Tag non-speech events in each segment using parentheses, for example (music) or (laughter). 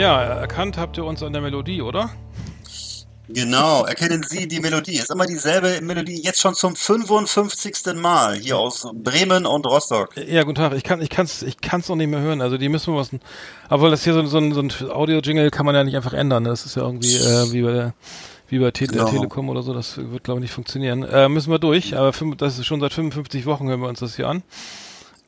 Ja, erkannt habt ihr uns an der Melodie, oder? Genau, erkennen Sie die Melodie. Ist immer dieselbe Melodie, jetzt schon zum 55. Mal hier aus Bremen und Rostock. Ja, guten Tag. Ich kann, ich kann's, ich kann's noch nicht mehr hören. Also die müssen wir was. Aber das hier so, so ein, so ein Audio-Jingle kann man ja nicht einfach ändern. Das ist ja irgendwie äh, wie bei der, wie bei Te Genau. Telekom oder so. Das wird glaube ich nicht funktionieren. Äh, müssen wir durch. Aber das ist schon seit 55 Wochen hören wir uns das hier an.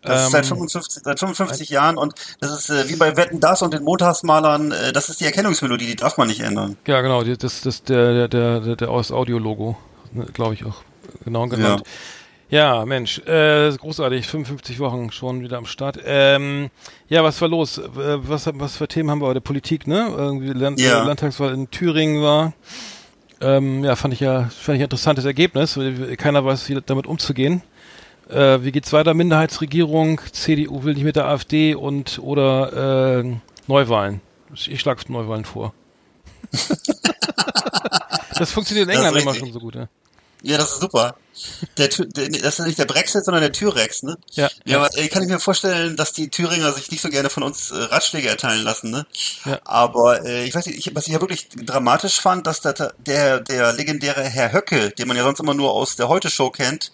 Das ist seit Ähm, 55, seit 55 Jahren und das ist äh, wie bei Wetten das und den Montagsmalern, äh, das ist die Erkennungsmelodie, die darf man nicht ändern. Ja, genau. die- Das, das, der, der, der, der aus Audio-Logo, glaube ich auch genau genannt. Ja, Mensch, äh, großartig, 55 Wochen schon wieder am Start. Ähm, ja, was war los? Äh, Was, was für Themen haben wir heute? Politik, ne? Irgendwie Land Ja. äh, Landtagswahl in Thüringen war. Ähm, ja, fand ich ja, fand ich ein interessantes Ergebnis. weil Keiner weiß, wie damit umzugehen. Äh, wie geht's weiter? Minderheitsregierung, CDU will nicht mit der AfD und oder äh, Neuwahlen. Ich schlage Neuwahlen vor. (laughs) das funktioniert in England immer schon so gut, ja. Ja, das ist super. Der, der, das ist nicht der Brexit, sondern der Tyrex, ne? Ja, Ja, aber äh, kann ich mir vorstellen, dass die Thüringer sich nicht so gerne von uns äh, Ratschläge erteilen lassen, ne? Ja. Aber äh, ich weiß nicht, ich, was ich ja wirklich dramatisch fand, dass der, der, der legendäre Herr Höcke, den man ja sonst immer nur aus der Heute-Show kennt,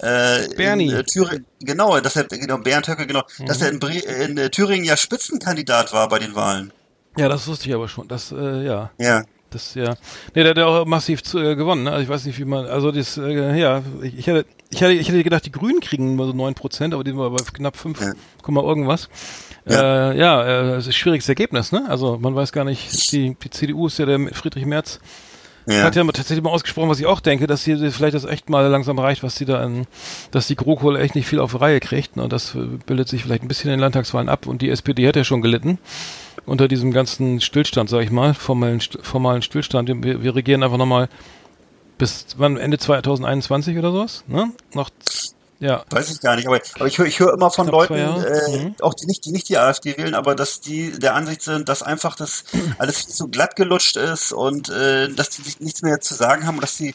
äh, Bernie. In, äh, Thüringen, genau, dass er, genau, Bernd Höcke, genau, dass Mhm. er in, in äh, Thüringen ja Spitzenkandidat war bei den Wahlen. Ja, das wusste ich aber schon. Das, äh, ja. Ja. Das, ja. Nee, der hat ja auch massiv zu, äh, gewonnen, ne? Also ich weiß nicht, wie man, also das, äh, ja, ich, ich hätte, ich hätte, ich hätte gedacht, die Grünen kriegen nur so 9%, aber die waren bei knapp 5, Ja. Komma irgendwas. Ja. Äh, ja, äh, es ist ein schwieriges Ergebnis, ne? Also man weiß gar nicht, die, die CDU ist ja der Friedrich Merz, Ja. hat ja tatsächlich mal ausgesprochen, was ich auch denke, dass hier vielleicht das echt mal langsam reicht, was sie da in, dass die GroKo echt nicht viel auf Reihe kriegt. Ne? Und das äh, bildet sich vielleicht ein bisschen in den Landtagswahlen ab. Und die SPD hat ja schon gelitten unter diesem ganzen Stillstand, sag ich mal, formalen, formalen Stillstand. Wir, wir regieren einfach nochmal bis wann Ende 2021 oder sowas, ne? Noch, ja. Weiß ich gar nicht, aber, aber ich höre ich höre immer von Knapp Leuten, äh, Mhm. auch die nicht, die nicht die AfD wählen, aber dass die der Ansicht sind, dass einfach das (clears throat) alles viel zu glatt gelutscht ist und äh, dass die nichts mehr zu sagen haben und dass die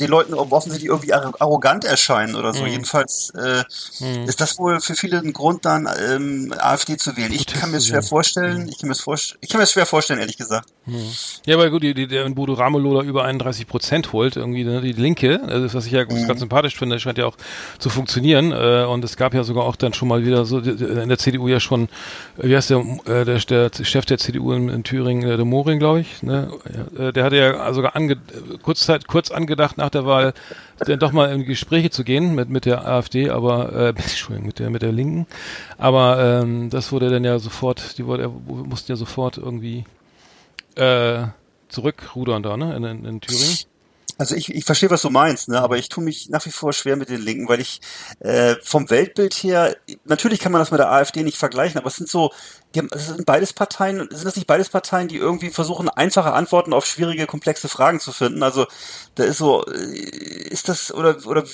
den Leuten offensichtlich irgendwie arro- arrogant erscheinen oder so. Mhm. Jedenfalls äh, Mhm. ist das wohl für viele ein Grund, dann ähm, AfD zu wählen. Ich kann mir schwer vorstellen. Ich kann mir es vorst- ich kann mir schwer vorstellen, ehrlich gesagt. Ja, aber gut, die, die, der Bodo Ramelow da über 31 Prozent holt, irgendwie ne, die Linke, also was ich ja Mhm. ganz sympathisch finde, scheint ja auch zu funktionieren. Äh, und es gab ja sogar auch dann schon mal wieder so in der CDU ja schon, wie heißt der, äh, der, der Chef der CDU in, in Thüringen, äh, der Moring, glaube ich, ne? Der hatte ja sogar ange, kurz, Zeit, kurz angedacht nach der Wahl, dann doch mal in Gespräche zu gehen mit, mit der AfD, aber äh, (laughs) Entschuldigung, mit der mit der Linken. Aber ähm, das wurde dann ja sofort, die wurde, mussten ja sofort irgendwie äh, zurückrudern da, ne, in, in, in Thüringen. Also ich, ich verstehe, was du meinst, ne? aber ich tue mich nach wie vor schwer mit den Linken, weil ich äh, vom Weltbild her, natürlich kann man das mit der AfD nicht vergleichen, aber es sind so, die haben, es sind beides Parteien, sind das nicht beides Parteien, die irgendwie versuchen, einfache Antworten auf schwierige, komplexe Fragen zu finden? Also da ist so, äh, ist das, oder, oder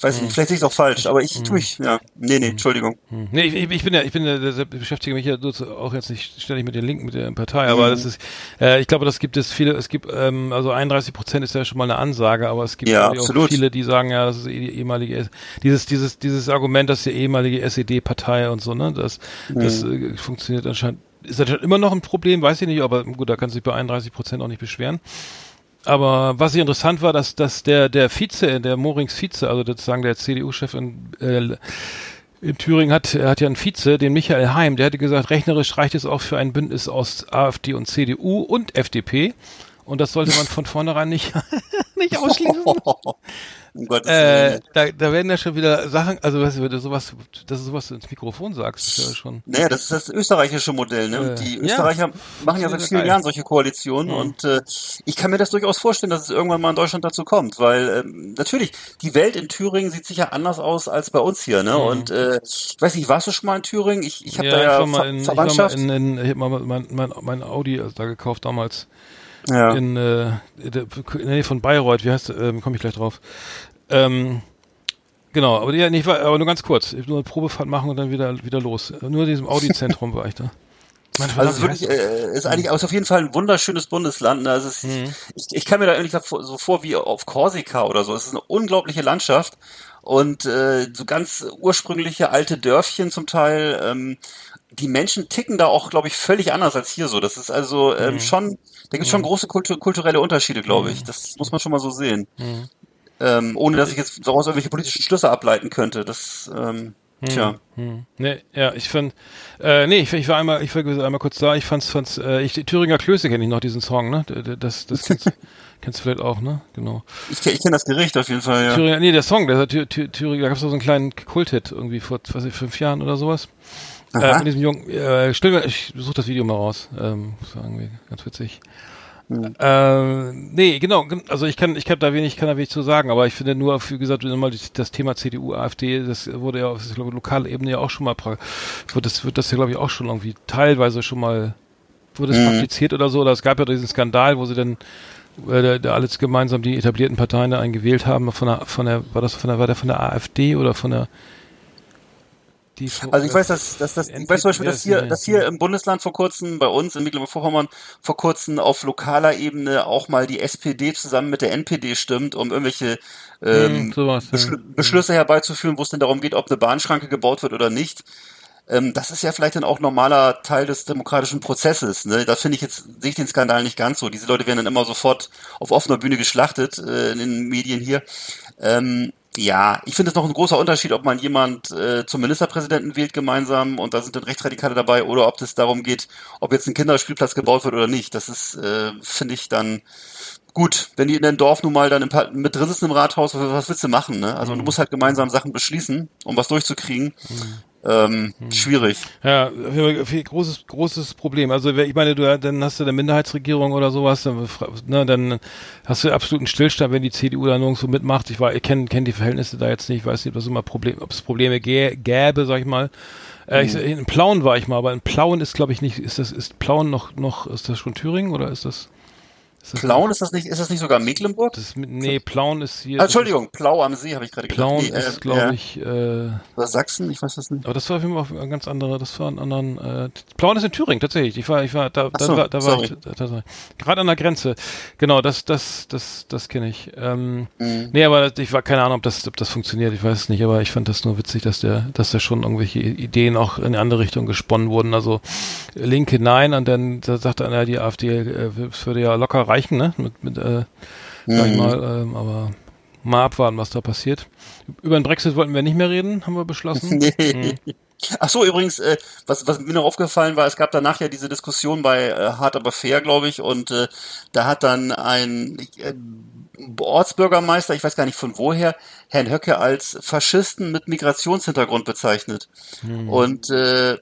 weiß ich nicht, vielleicht sehe ich es auch falsch, aber ich tue mich, ja, nee, nee, Entschuldigung. Hm. Nee, ich, ich ich bin ja, ich bin ja, der beschäftige mich ja auch jetzt nicht ständig mit den Linken, mit der Partei, aber das ist, äh, ich glaube, das gibt es viele, es gibt, ähm, also 31 Prozent ist ja schon mal eine Ansage, aber es gibt Ja, auch viele, die sagen, ja, das ist eh die ehemalige, dieses, dieses, dieses Argument, dass die ehemalige SED-Partei und so, ne, das, das äh, funktioniert anscheinend, ist anscheinend immer noch ein Problem, weiß ich nicht, aber gut, da kann sich bei 31 Prozent auch nicht beschweren. Aber was hier interessant war, dass, dass der, der Vize, der Morings Vize, also sozusagen der CDU-Chef in, äh, in Thüringen hat, er hat ja einen Vize, den Michael Heim, der hatte gesagt, rechnerisch reicht es auch für ein Bündnis aus AfD und CDU und FDP. Und das sollte man von vornherein nicht, (laughs) nicht ausschließen. (laughs) um Äh, da, da werden ja schon wieder Sachen, also weißt du, sowas, dass du sowas ins Mikrofon sagst, ist ja schon. Naja, das ist das österreichische Modell. Ne? Äh, die ja. Österreicher machen ja seit vielen. Jahren solche Koalitionen Mhm. und äh, ich kann mir das durchaus vorstellen, dass es irgendwann mal in Deutschland dazu kommt, weil ähm, natürlich, die Welt in Thüringen sieht sicher anders aus als bei uns hier. Ne? Mhm. Und äh, ich weiß nicht, warst du schon mal in Thüringen? Ich, ich habe da ich ja war mal Ver in, ich war mal Verwandtschaft. in, in ich hab mal mein, mein, mein Audi also da gekauft damals. Ja. in äh, Nähe von Bayreuth, wie heißt ähm, komme ich gleich drauf. Ähm, genau, aber ja, nicht, aber nur ganz kurz. Ich nur eine Probefahrt machen und dann wieder wieder los. Nur in diesem Audi-Zentrum war ich da. (laughs) also es ist wirklich, äh, ist eigentlich ist auf jeden Fall ein wunderschönes Bundesland. Ne? Also es, mhm. ich, ich kann mir da eigentlich so vor wie auf Korsika oder so. Es ist eine unglaubliche Landschaft und äh, so ganz ursprüngliche alte Dörfchen zum Teil. Ähm, die Menschen ticken da auch, glaube ich, völlig anders als hier so. Das ist also ähm, mhm. schon, da gibt es schon mhm. große Kultur, kulturelle Unterschiede, glaube ich. Mhm. Das muss man schon mal so sehen. Mhm. Ähm, ohne dass ich jetzt daraus irgendwelche politischen Schlüsse ableiten könnte. Das ähm, Tja. Hm. Nee, ja, ich fand, äh, nee, ich, ich war einmal, ich war einmal kurz da, ich fand's, fand's, äh, ich, Thüringer Klöße kenne ich noch, diesen Song, ne? Das, das kennst, (laughs) kennst du vielleicht auch, ne? Genau. Ich, ich kenne das Gericht auf jeden Fall, ja. Thüringer, nee, der Song, der Thür, Thür, Thüringer, da gab's so einen kleinen Kulthit irgendwie vor, was ich, fünf Jahren oder sowas. Aha. Äh, von diesem Jungen, äh, still, ich suche das Video mal raus, ähm, war irgendwie ganz witzig. Mhm. Äh, nee, genau, also ich kann, ich kann da wenig, kann da wenig zu sagen, aber ich finde nur, wie gesagt, nochmal das Thema CDU, AfD, das wurde ja auf der lokalen Ebene ja auch schon mal, wird das, wird das ja glaube ich auch schon irgendwie teilweise schon mal, wurde es mhm. praktiziert oder so, oder es gab ja diesen Skandal, wo sie dann äh, da alles gemeinsam die etablierten Parteien da eingewählt haben, von der, von der, war das von der, war der von der AfD oder von der also ich weiß, dass, dass, dass ich weiß zum Beispiel, dass hier, dass hier im Bundesland vor kurzem, bei uns in Mecklenburg-Vorpommern, vor kurzem auf lokaler Ebene auch mal die SPD zusammen mit der NPD stimmt, um irgendwelche ähm, hm, sowas, Beschl ja. Beschlüsse herbeizuführen, wo es denn darum geht, ob eine Bahnschranke gebaut wird oder nicht. Ähm, das ist ja vielleicht dann auch normaler Teil des demokratischen Prozesses. Ne? Da finde ich jetzt, sehe ich den Skandal nicht ganz so. Diese Leute werden dann immer sofort auf offener Bühne geschlachtet äh, in den Medien hier. Ähm, ja, ich finde es noch ein großer Unterschied, ob man jemand äh, zum Ministerpräsidenten wählt gemeinsam und da sind dann Rechtsradikale dabei oder ob es darum geht, ob jetzt ein Kinderspielplatz gebaut wird oder nicht. Das ist, äh, finde ich, dann gut, wenn die in dem Dorf nun mal dann im, mit drin sitzen im Rathaus, was, was willst du machen? Ne? Also mhm. du musst halt gemeinsam Sachen beschließen, um was durchzukriegen. Mhm ähm, hm. schwierig. Ja, großes großes Problem. Also ich meine, du dann hast du eine Minderheitsregierung oder sowas, dann, ne, dann hast du absoluten Stillstand, wenn die CDU da nirgendwo mitmacht. Ich war, ich kenne kenn die Verhältnisse da jetzt nicht, ich weiß nicht, ob es immer Problem, ob es Probleme gä gäbe, sag ich mal. Äh, ich, hm. in Plauen war ich mal, aber in Plauen ist, glaube ich, nicht, ist das, ist Plauen noch, noch, ist das schon Thüringen oder ist das? Ist Plauen ist das nicht, ist das nicht sogar Mecklenburg? Das, nee, Plauen ist hier. Ah, Entschuldigung, Plau am See habe ich gerade gesagt. Plauen nee, ist, äh, glaube ja. ich. Äh, Oder Sachsen, ich weiß das nicht. Aber das war auf jeden Fall ein ganz anderer, das war ein anderen. Äh, Plauen ist in Thüringen tatsächlich. Ich war, ich war, da, da, so, war, da war ich, da, da, gerade an der Grenze. Genau, das, das, das, das kenne ich. Ähm, mhm. Nee, aber ich war keine Ahnung, ob das, ob das funktioniert. Ich weiß es nicht, aber ich fand das nur witzig, dass der, dass da schon irgendwelche Ideen auch in eine andere Richtung gesponnen wurden. Also Linke nein, und dann da sagte einer, die AfD äh, würde ja locker reichen, ne? Mit, mit äh, mhm. sag ich mal, ähm, aber mal abwarten, was da passiert. Über den Brexit wollten wir nicht mehr reden, haben wir beschlossen. Nee. (laughs) Mhm. Ach so, übrigens, äh, was, was mir noch aufgefallen war, es gab danach ja diese Diskussion bei äh, Hart aber fair, glaube ich, und äh, da hat dann ein äh, Ortsbürgermeister, ich weiß gar nicht von woher, Herrn Höcke als Faschisten mit Migrationshintergrund bezeichnet. Mhm. Und äh,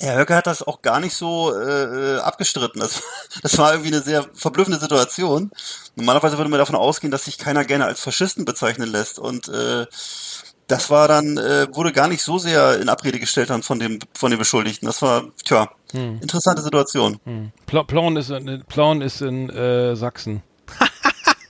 Herr Höcke hat das auch gar nicht so äh, abgestritten. Das, (laughs) das war irgendwie eine sehr verblüffende Situation. Normalerweise würde man davon ausgehen, dass sich keiner gerne als Faschisten bezeichnen lässt. Und äh, das war dann, äh, wurde gar nicht so sehr in Abrede gestellt dann von dem, von den Beschuldigten. Das war, tja, hm. interessante Situation. Hm. Plauen ist, Plauen ist in äh, Sachsen.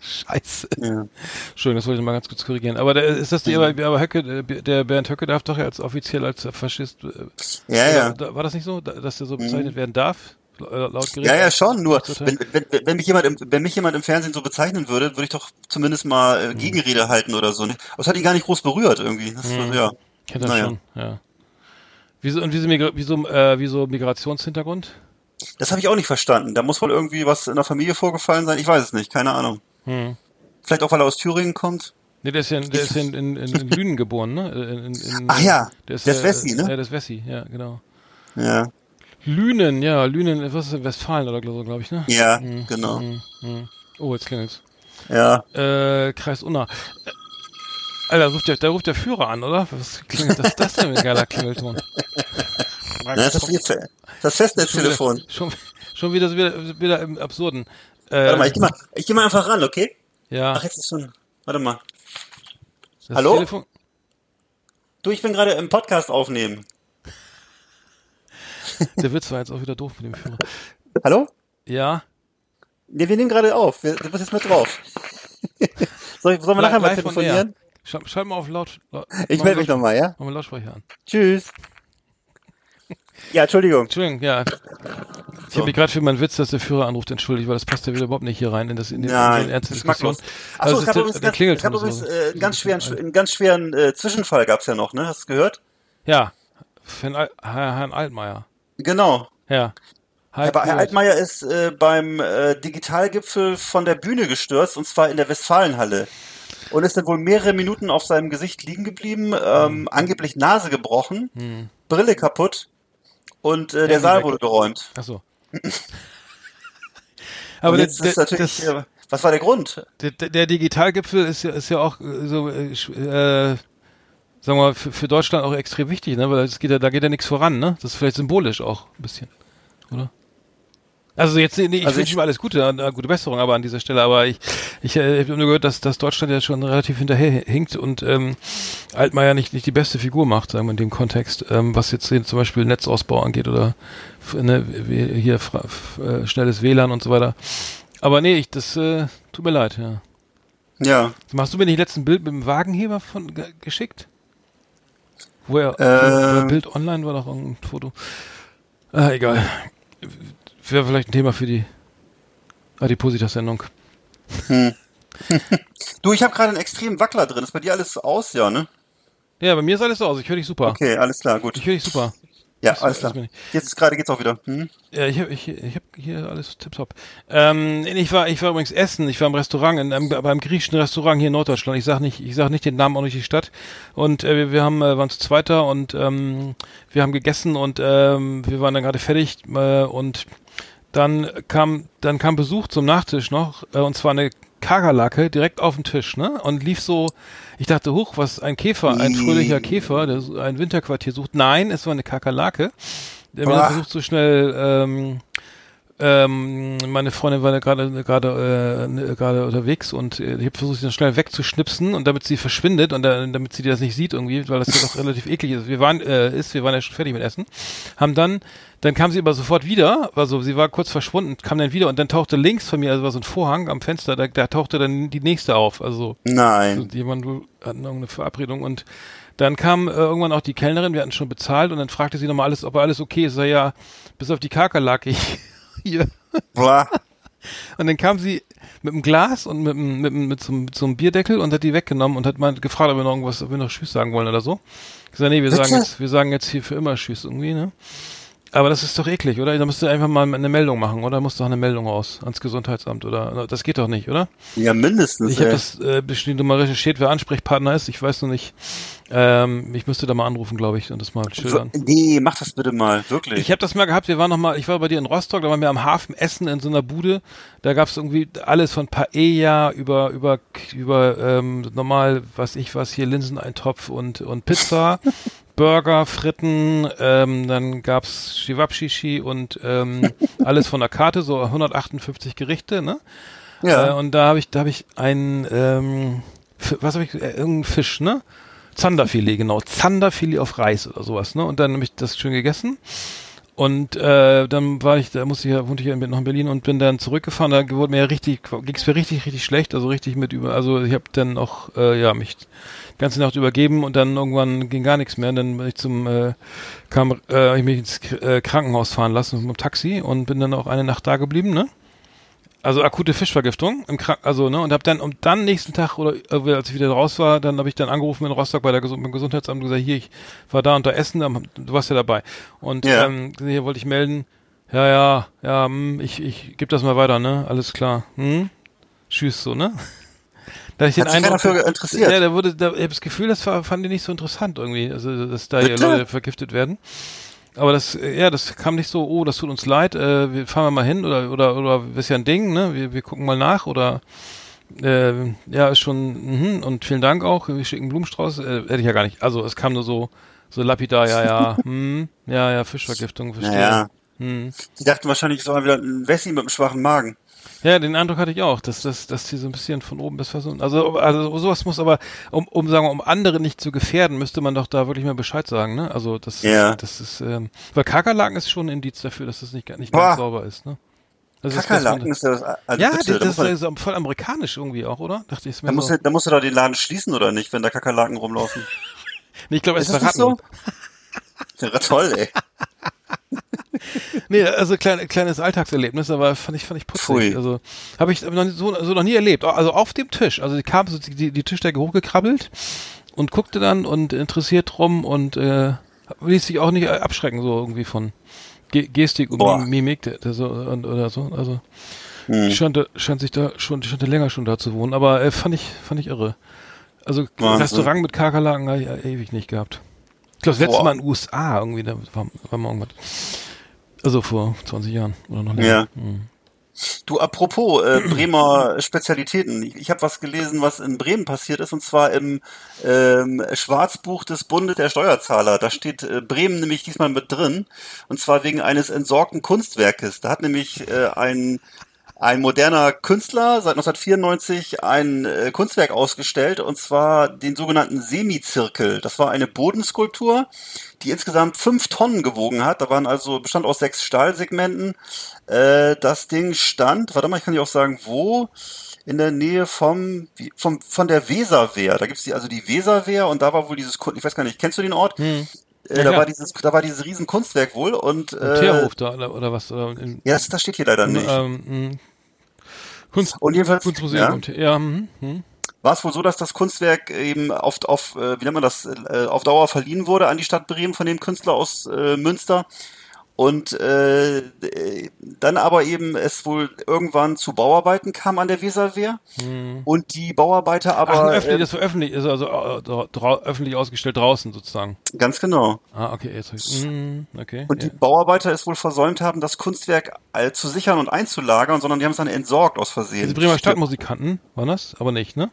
Scheiße. Ja. Schön, das wollte ich mal ganz kurz korrigieren. Aber der, ist das die, aber, aber Höcke, der Bernd Höcke darf doch jetzt offiziell als Faschist. Äh, ja, ja. War das nicht so, dass der so bezeichnet mhm. werden darf? Laut Gericht? Ja, ja, schon. Nur, wenn, wenn, wenn, mich jemand im, wenn mich jemand im Fernsehen so bezeichnen würde, würde ich doch zumindest mal äh, mhm. Gegenrede mhm. halten oder so. Aber es hat ihn gar nicht groß berührt irgendwie. Das, mhm. ja. Kennt das naja. schon, ja. Wieso, und wieso, wieso, äh, wieso Migrationshintergrund? Das habe ich auch nicht verstanden. Da muss wohl irgendwie was in der Familie vorgefallen sein. Ich weiß es nicht, keine Ahnung. Hm. Vielleicht auch, weil er aus Thüringen kommt? Nee, der ist ja, der ist ja in, in, in, in Lünen geboren, ne? In, in, Ach ja, der ist, der ist Wessi, ne? Ja, der ist Wessi, ja, genau. Ja. Lünen, ja, Lünen, was ist das, Westfalen oder so, glaube ich, ne? Ja, hm, genau. Hm, hm. Oh, jetzt klingelt's. Ja. Äh, Kreis Unna. Äh, Alter, ruft der, da ruft der Führer an, oder? Was klingelt das, das denn mit geiler Klingelton? (laughs) Na, das, ist das Festnetztelefon. Schon, wieder, schon, schon wieder, wieder, wieder im Absurden. Äh, Warte mal, ich geh mal, ich geh mal einfach ran, okay? Ja. Ach, jetzt ist schon. Warte mal. Das Hallo? Telefon? Du, ich bin gerade im Podcast aufnehmen. (laughs) Der Witz war jetzt auch wieder doof mit dem Führer. Hallo? Ja. Nee, wir nehmen gerade auf. Wir, du bist jetzt mit drauf. (laughs) Soll ich, sollen wir nachher mal telefonieren? Schalt, schalt mal auf laut. laut ich melde mich nochmal, ja? Mach mal Lautsprecher an. Tschüss. Ja, Entschuldigung. Entschuldigung, ja. Ich habe mich gerade für meinen Witz, dass der Führer anruft, entschuldigt, weil das passt ja wieder überhaupt nicht hier rein in das in den, Nein, ernste. Diskussion. Achso, Also es gab übrigens, ganz, es gab übrigens äh, einen ganz schweren, einen ganz schweren äh, Zwischenfall gab's ja noch, ne? Hast du gehört? Ja, Herrn, Al Herr- Herrn Altmaier. Genau. Ja. Aber Herr tot. Altmaier ist äh, beim äh, Digitalgipfel von der Bühne gestürzt und zwar in der Westfalenhalle. Und ist dann wohl mehrere Minuten auf seinem Gesicht liegen geblieben, Hm. ähm, angeblich Nase gebrochen, Brille kaputt und äh, der Saal weg. wurde geräumt. Ach so. (laughs) Aber jetzt ist natürlich, das, was war der Grund? der, der Digitalgipfel ist ja, ist ja auch äh, so, äh, äh, sagen wir mal, für, für Deutschland auch extrem wichtig, ne? Weil geht ja, da geht ja nichts voran, ne? Das ist vielleicht symbolisch auch ein bisschen, oder? Also jetzt, nee, ich Also wünsche ihm alles Gute, äh, gute Besserung, aber an dieser Stelle, aber ich, ich, äh, ich habe nur gehört, dass, dass Deutschland ja schon relativ hinterher hinkt und ähm, Altmaier nicht, nicht die beste Figur macht, sagen wir in dem Kontext, ähm, was jetzt zum Beispiel Netzausbau angeht oder ne, hier äh, schnelles WLAN und so weiter. Aber nee, ich, das äh, tut mir leid, ja. Ja, Machst du mir nicht letzten Bild mit dem Wagenheber von ge geschickt? Wo er Ähm. bei Bild Online war doch irgendein Foto. Ah, egal. Wäre vielleicht ein Thema für die Adipositas-Sendung. (laughs) du, ich habe gerade einen extremen Wackler drin. Ist bei dir alles aus, ja, ne? Ja, bei mir ist alles so aus. Ich höre dich super. Okay, alles klar, gut. Ich höre dich super. Ja, das- alles klar. Jetzt gerade geht's auch wieder. Hm? Ja, ich habe ich, ich hab hier alles tipptopp. Ähm, ich war ich war übrigens essen. Ich war im Restaurant, in einem, beim griechischen Restaurant hier in Norddeutschland. Ich sag nicht ich sag nicht den Namen auch nicht die Stadt. Und äh, wir, wir haben äh, waren zu zweiter und ähm, wir haben gegessen und ähm, wir waren dann gerade fertig äh, und dann kam dann kam Besuch zum Nachtisch noch äh, und zwar eine Kakerlake direkt auf den Tisch, ne? Und lief so, ich dachte, hoch, was ein Käfer, ein fröhlicher Käfer, der so ein Winterquartier sucht. Nein, es war eine Kakerlake. Der mir versucht so schnell ähm, ähm, meine Freundin war da gerade gerade äh, gerade unterwegs und äh, ich habe versucht, sie dann schnell wegzuschnipsen und damit sie verschwindet und da, damit sie das nicht sieht irgendwie, weil das ja doch relativ eklig ist. Wir waren äh, ist, wir waren ja schon fertig mit Essen, haben dann dann kam sie aber sofort wieder, also sie war kurz verschwunden, kam dann wieder und dann tauchte links von mir, also war so ein Vorhang am Fenster, da, da tauchte dann die nächste auf, also Nein. und jemand hatten irgendeine Verabredung und dann kam äh, irgendwann auch die Kellnerin, wir hatten schon bezahlt und dann fragte sie nochmal alles, ob alles okay ist. Ich sag, ja, bis auf die Kakerlake (laughs) hier. Boah. (laughs) Und dann kam sie mit einem Glas und mit, mit, mit, so, einem- mit so einem Bierdeckel und hat die weggenommen und hat mal gefragt, ob wir noch irgendwas, ob wir noch Tschüss sagen wollen oder so. Ich gesagt, nee, wir sagen jetzt, wir sagen jetzt hier für immer Tschüss irgendwie, ne? Aber das ist doch eklig, oder? Da musst du einfach mal eine Meldung machen, oder? Da muss doch eine Meldung raus ans Gesundheitsamt, oder? Das geht doch nicht, oder? Ja, mindestens. Ich habe das äh, bestimmt mal recherchiert, wer Ansprechpartner ist. Ich weiß noch nicht. Ähm, ich müsste da mal anrufen, glaube ich, und das mal schildern. Nee, mach das bitte mal, wirklich. Ich habe das mal gehabt, wir waren noch mal, ich war bei dir in Rostock, da waren wir am Hafen essen in so einer Bude. Da gab's irgendwie alles von Paella über über über ähm, normal, was ich was hier Linseneintopf und und Pizza, (laughs) Burger, Fritten, ähm, dann gab's Shivapshishi und ähm, (laughs) alles von der Karte, so 158 Gerichte, ne? ja. Äh, und da habe ich, da habe ich einen, ähm, was habe ich, äh, irgendein Fisch, ne? Zanderfilet, genau. Zanderfilet auf Reis oder sowas, ne? Und dann habe ich das schön gegessen. Und äh, dann war ich, da musste ich ja, wohnte ich ja in- noch in Berlin und bin dann zurückgefahren. Da wurde mir ja richtig, ging es mir richtig, richtig schlecht. Also richtig mit über, also ich habe dann auch, äh, ja, mich ganze Nacht übergeben und dann irgendwann ging gar nichts mehr. Und dann bin ich zum, äh, kam, äh, ich mich ins äh, Krankenhaus fahren lassen mit dem Taxi und bin dann auch eine Nacht da geblieben, ne? Also akute Fischvergiftung im Krank also ne und habe dann und dann nächsten Tag oder äh, als ich wieder raus war, dann habe ich dann angerufen in Rostock bei der Gesund beim Gesundheitsamt und gesagt, hier ich war da und da essen, du warst ja dabei und Ja. ähm, hier wollte ich melden, ja ja ja, hm, ich ich gebe das mal weiter, ne, alles klar, hm? Tschüss so ne. Da ich den Hat sich keiner für interessiert. ja, da wurde, da, ich habe das Gefühl, das fand ich nicht so interessant irgendwie, also dass da hier Bitte? Leute vergiftet werden. Aber das, ja, das kam nicht so, oh, das tut uns leid, äh, wir fahren wir mal hin oder oder oder ist ja ein Ding, ne? Wir, wir gucken mal nach oder äh, ja, ist schon, mhm, und vielen Dank auch, wir schicken Blumenstrauß, äh, hätte ich ja gar nicht. Also es kam nur so, so lapidar, ja, ja, (laughs) hm, ja, ja, Fischvergiftung, verstehe. Naja. Hm. Die dachten wahrscheinlich, es war wieder ein Wessi mit einem schwachen Magen. Ja, den Eindruck hatte ich auch, dass, dass, dass die so ein bisschen von oben bis versuchen. Also, also sowas muss aber, um, um sagen wir, um andere nicht zu gefährden, müsste man doch da wirklich mal Bescheid sagen, ne? Also das, Ja. das ist, ähm, weil Kakerlaken ist schon ein Indiz dafür, dass das nicht, nicht Boah. ganz sauber ist, ne? Das ist- Kakerlaken das- ist ja das, also ja, das, da, muss das man, ist voll amerikanisch irgendwie auch, oder? Dachte ich da, muss, so. da musst du doch den Laden schließen, oder nicht, wenn da Kakerlaken rumlaufen? (laughs) Nee, ich glaube, es Ist ist das nicht so? (laughs) Ja, toll, ey. (laughs) (laughs) nee, also klein, kleines Alltagserlebnis, aber fand ich, fand ich putzig. Pfui. Also habe ich noch so, so noch nie erlebt. Also auf dem Tisch. Also die kam so die, die Tischdecke hochgekrabbelt und guckte dann und interessiert drum und äh, ließ sich auch nicht abschrecken, so irgendwie von Ge Gestik und Boah. Mimik so, und, oder so. Also Hm. scheint, scheint sich da schon, scheint länger schon da zu wohnen, aber äh, fand ich, fand ich irre. Also Wahnsinn. Restaurant mit Kakerlaken habe ich ewig nicht gehabt. Ich glaube, das letzte Boah. Mal in den USA irgendwie, da war, war mal irgendwas. Also vor 20 Jahren oder noch länger. Ja. Mhm. Du, apropos äh, (clears throat) Bremer Spezialitäten. Ich, ich habe was gelesen, was in Bremen passiert ist, und zwar im ähm, Schwarzbuch des Bundes der Steuerzahler. Da steht äh, Bremen nämlich diesmal mit drin, und zwar wegen eines entsorgten Kunstwerkes. Da hat nämlich äh, ein ein moderner Künstler seit 1994 ein äh, Kunstwerk ausgestellt, und zwar den sogenannten Semizirkel. Das war eine Bodenskulptur, die insgesamt fünf Tonnen gewogen hat. Da waren also bestand aus sechs Stahlsegmenten. Äh, das Ding stand, warte mal, ich kann dir auch sagen, wo? In der Nähe vom, vom von der Weserwehr. Da gibt's die, also die Weserwehr und da war wohl dieses, ich weiß gar nicht, kennst du den Ort? Hm. Äh, Ja, da klar. war dieses, da war dieses riesen Kunstwerk wohl und äh, Teerhof da oder, oder was? Oder in, ja, das, das steht hier leider nicht. Ähm, mh. Kunst, Und jedenfalls, Kunstmuseum. ja, Te- Ja, mhm, mhm. war es wohl so, dass das Kunstwerk eben auf, auf äh, wie nennt man das, äh, auf Dauer verliehen wurde an die Stadt Bremen von dem Künstler aus äh, Münster. Und äh, äh, dann aber eben es wohl irgendwann zu Bauarbeiten kam an der Weserwehr. Und die Bauarbeiter Ach, aber ein öffentlich, äh, das war öffentlich, ist also äh, öffentlich ausgestellt draußen sozusagen. ganz genau. Ah, okay, jetzt hab ich, mhm, okay. Und ja. die Bauarbeiter es wohl versäumt haben, das Kunstwerk äh, zu sichern und einzulagern, sondern die haben es dann entsorgt aus Versehen. Diese Bremer Stadtmusikanten waren das? Aber nicht, ne?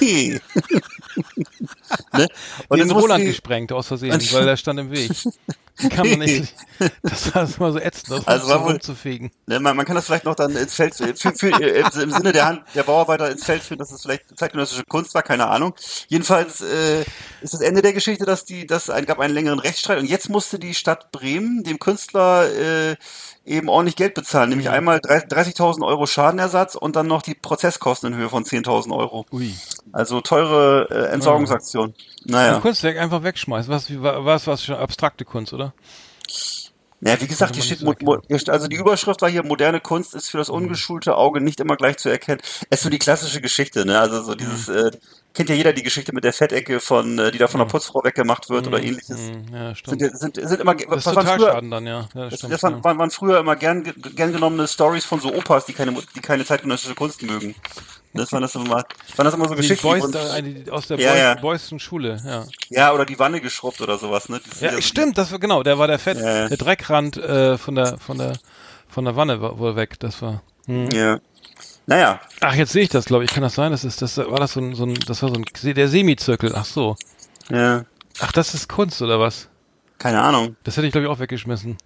Nee. (laughs) ne? Und den Roland die- gesprengt aus Versehen, (laughs) weil der stand im Weg. (laughs) Kann man nicht. (laughs) Das war war so ätzend, das Also so rumzufegen. Ne, man, man kann das vielleicht noch dann ins Feld, für, für, äh, im Sinne der Hand der Bauarbeiter ins Feld führen, dass es vielleicht zeitgenössische Kunst war, keine Ahnung. Jedenfalls äh, ist das Ende der Geschichte, dass die, dass ein, gab einen längeren Rechtsstreit und jetzt musste die Stadt Bremen dem Künstler äh, eben ordentlich Geld bezahlen, nämlich einmal 30.000 Euro Schadenersatz und dann noch die Prozesskosten in Höhe von 10.000 Euro. Ui. Also teure äh, Entsorgungsaktion. Naja. Kunstwerk einfach wegschmeißen. Was, was, was schon abstrakte Kunst, oder? Ja, wie gesagt, hier man steht, steht- also die Überschrift war hier, moderne Kunst ist für das ungeschulte Auge nicht immer gleich zu erkennen. Es ist so die klassische Geschichte, ne? Also so dieses, äh, kennt ja jeder die Geschichte mit der Fettecke von, äh, die da von der Putzfrau weggemacht wird oder ähnliches. Mhm, ja, Sind, stimmt. ja- sind, sind immer, Das ist waren früher, dann, ja. ja das stimmt, das waren, waren, waren früher immer gern, ge- gern genommene Stories von so Opas, die keine, die keine zeitgenössische Kunst mögen. Das waren das immer, waren das immer so Die Geschichten. Boys, da, die, aus der Ja, ja. Boysten Schule, ja. ja, oder die Wanne geschrubbt oder sowas, ne? Das Ja, so- stimmt, das war genau, der war der Fett, Ja. der Dreckrand äh, von der von der von der Wanne war wohl weg, das war. Hm. Ja. Naja, Ach, jetzt sehe ich das, glaube ich. Kann das sein? Das ist das war das so ein, so ein das war so ein der Semizirkel. Ach so. ja, Ach, das ist Kunst oder was? Keine Ahnung. Das hätte ich glaube ich auch weggeschmissen.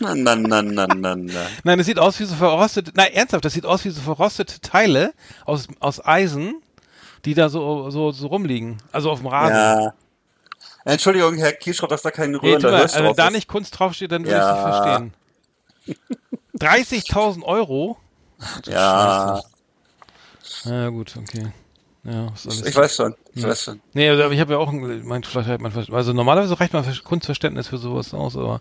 Na, na, na, na, na, na. Nein, das sieht aus wie so verrostete. Nein, ernsthaft, das sieht aus wie so verrostete Teile aus aus Eisen, die da so so so rumliegen, also auf dem Rasen. Ja. Entschuldigung, Herr Kirschroth, dass da kein rührender mal, Hirsch also wenn da nicht Kunst draufsteht, dann würde Ja. ich nicht verstehen. (laughs) 30.000 Euro? Ja, Ja, gut, okay. Ja, alles. ich weiß schon, ich Hm. weiß schon. Nee, aber ich habe ja auch, ein- mein, vielleicht hat man, also normalerweise reicht mein Ver- Kunstverständnis für sowas aus, aber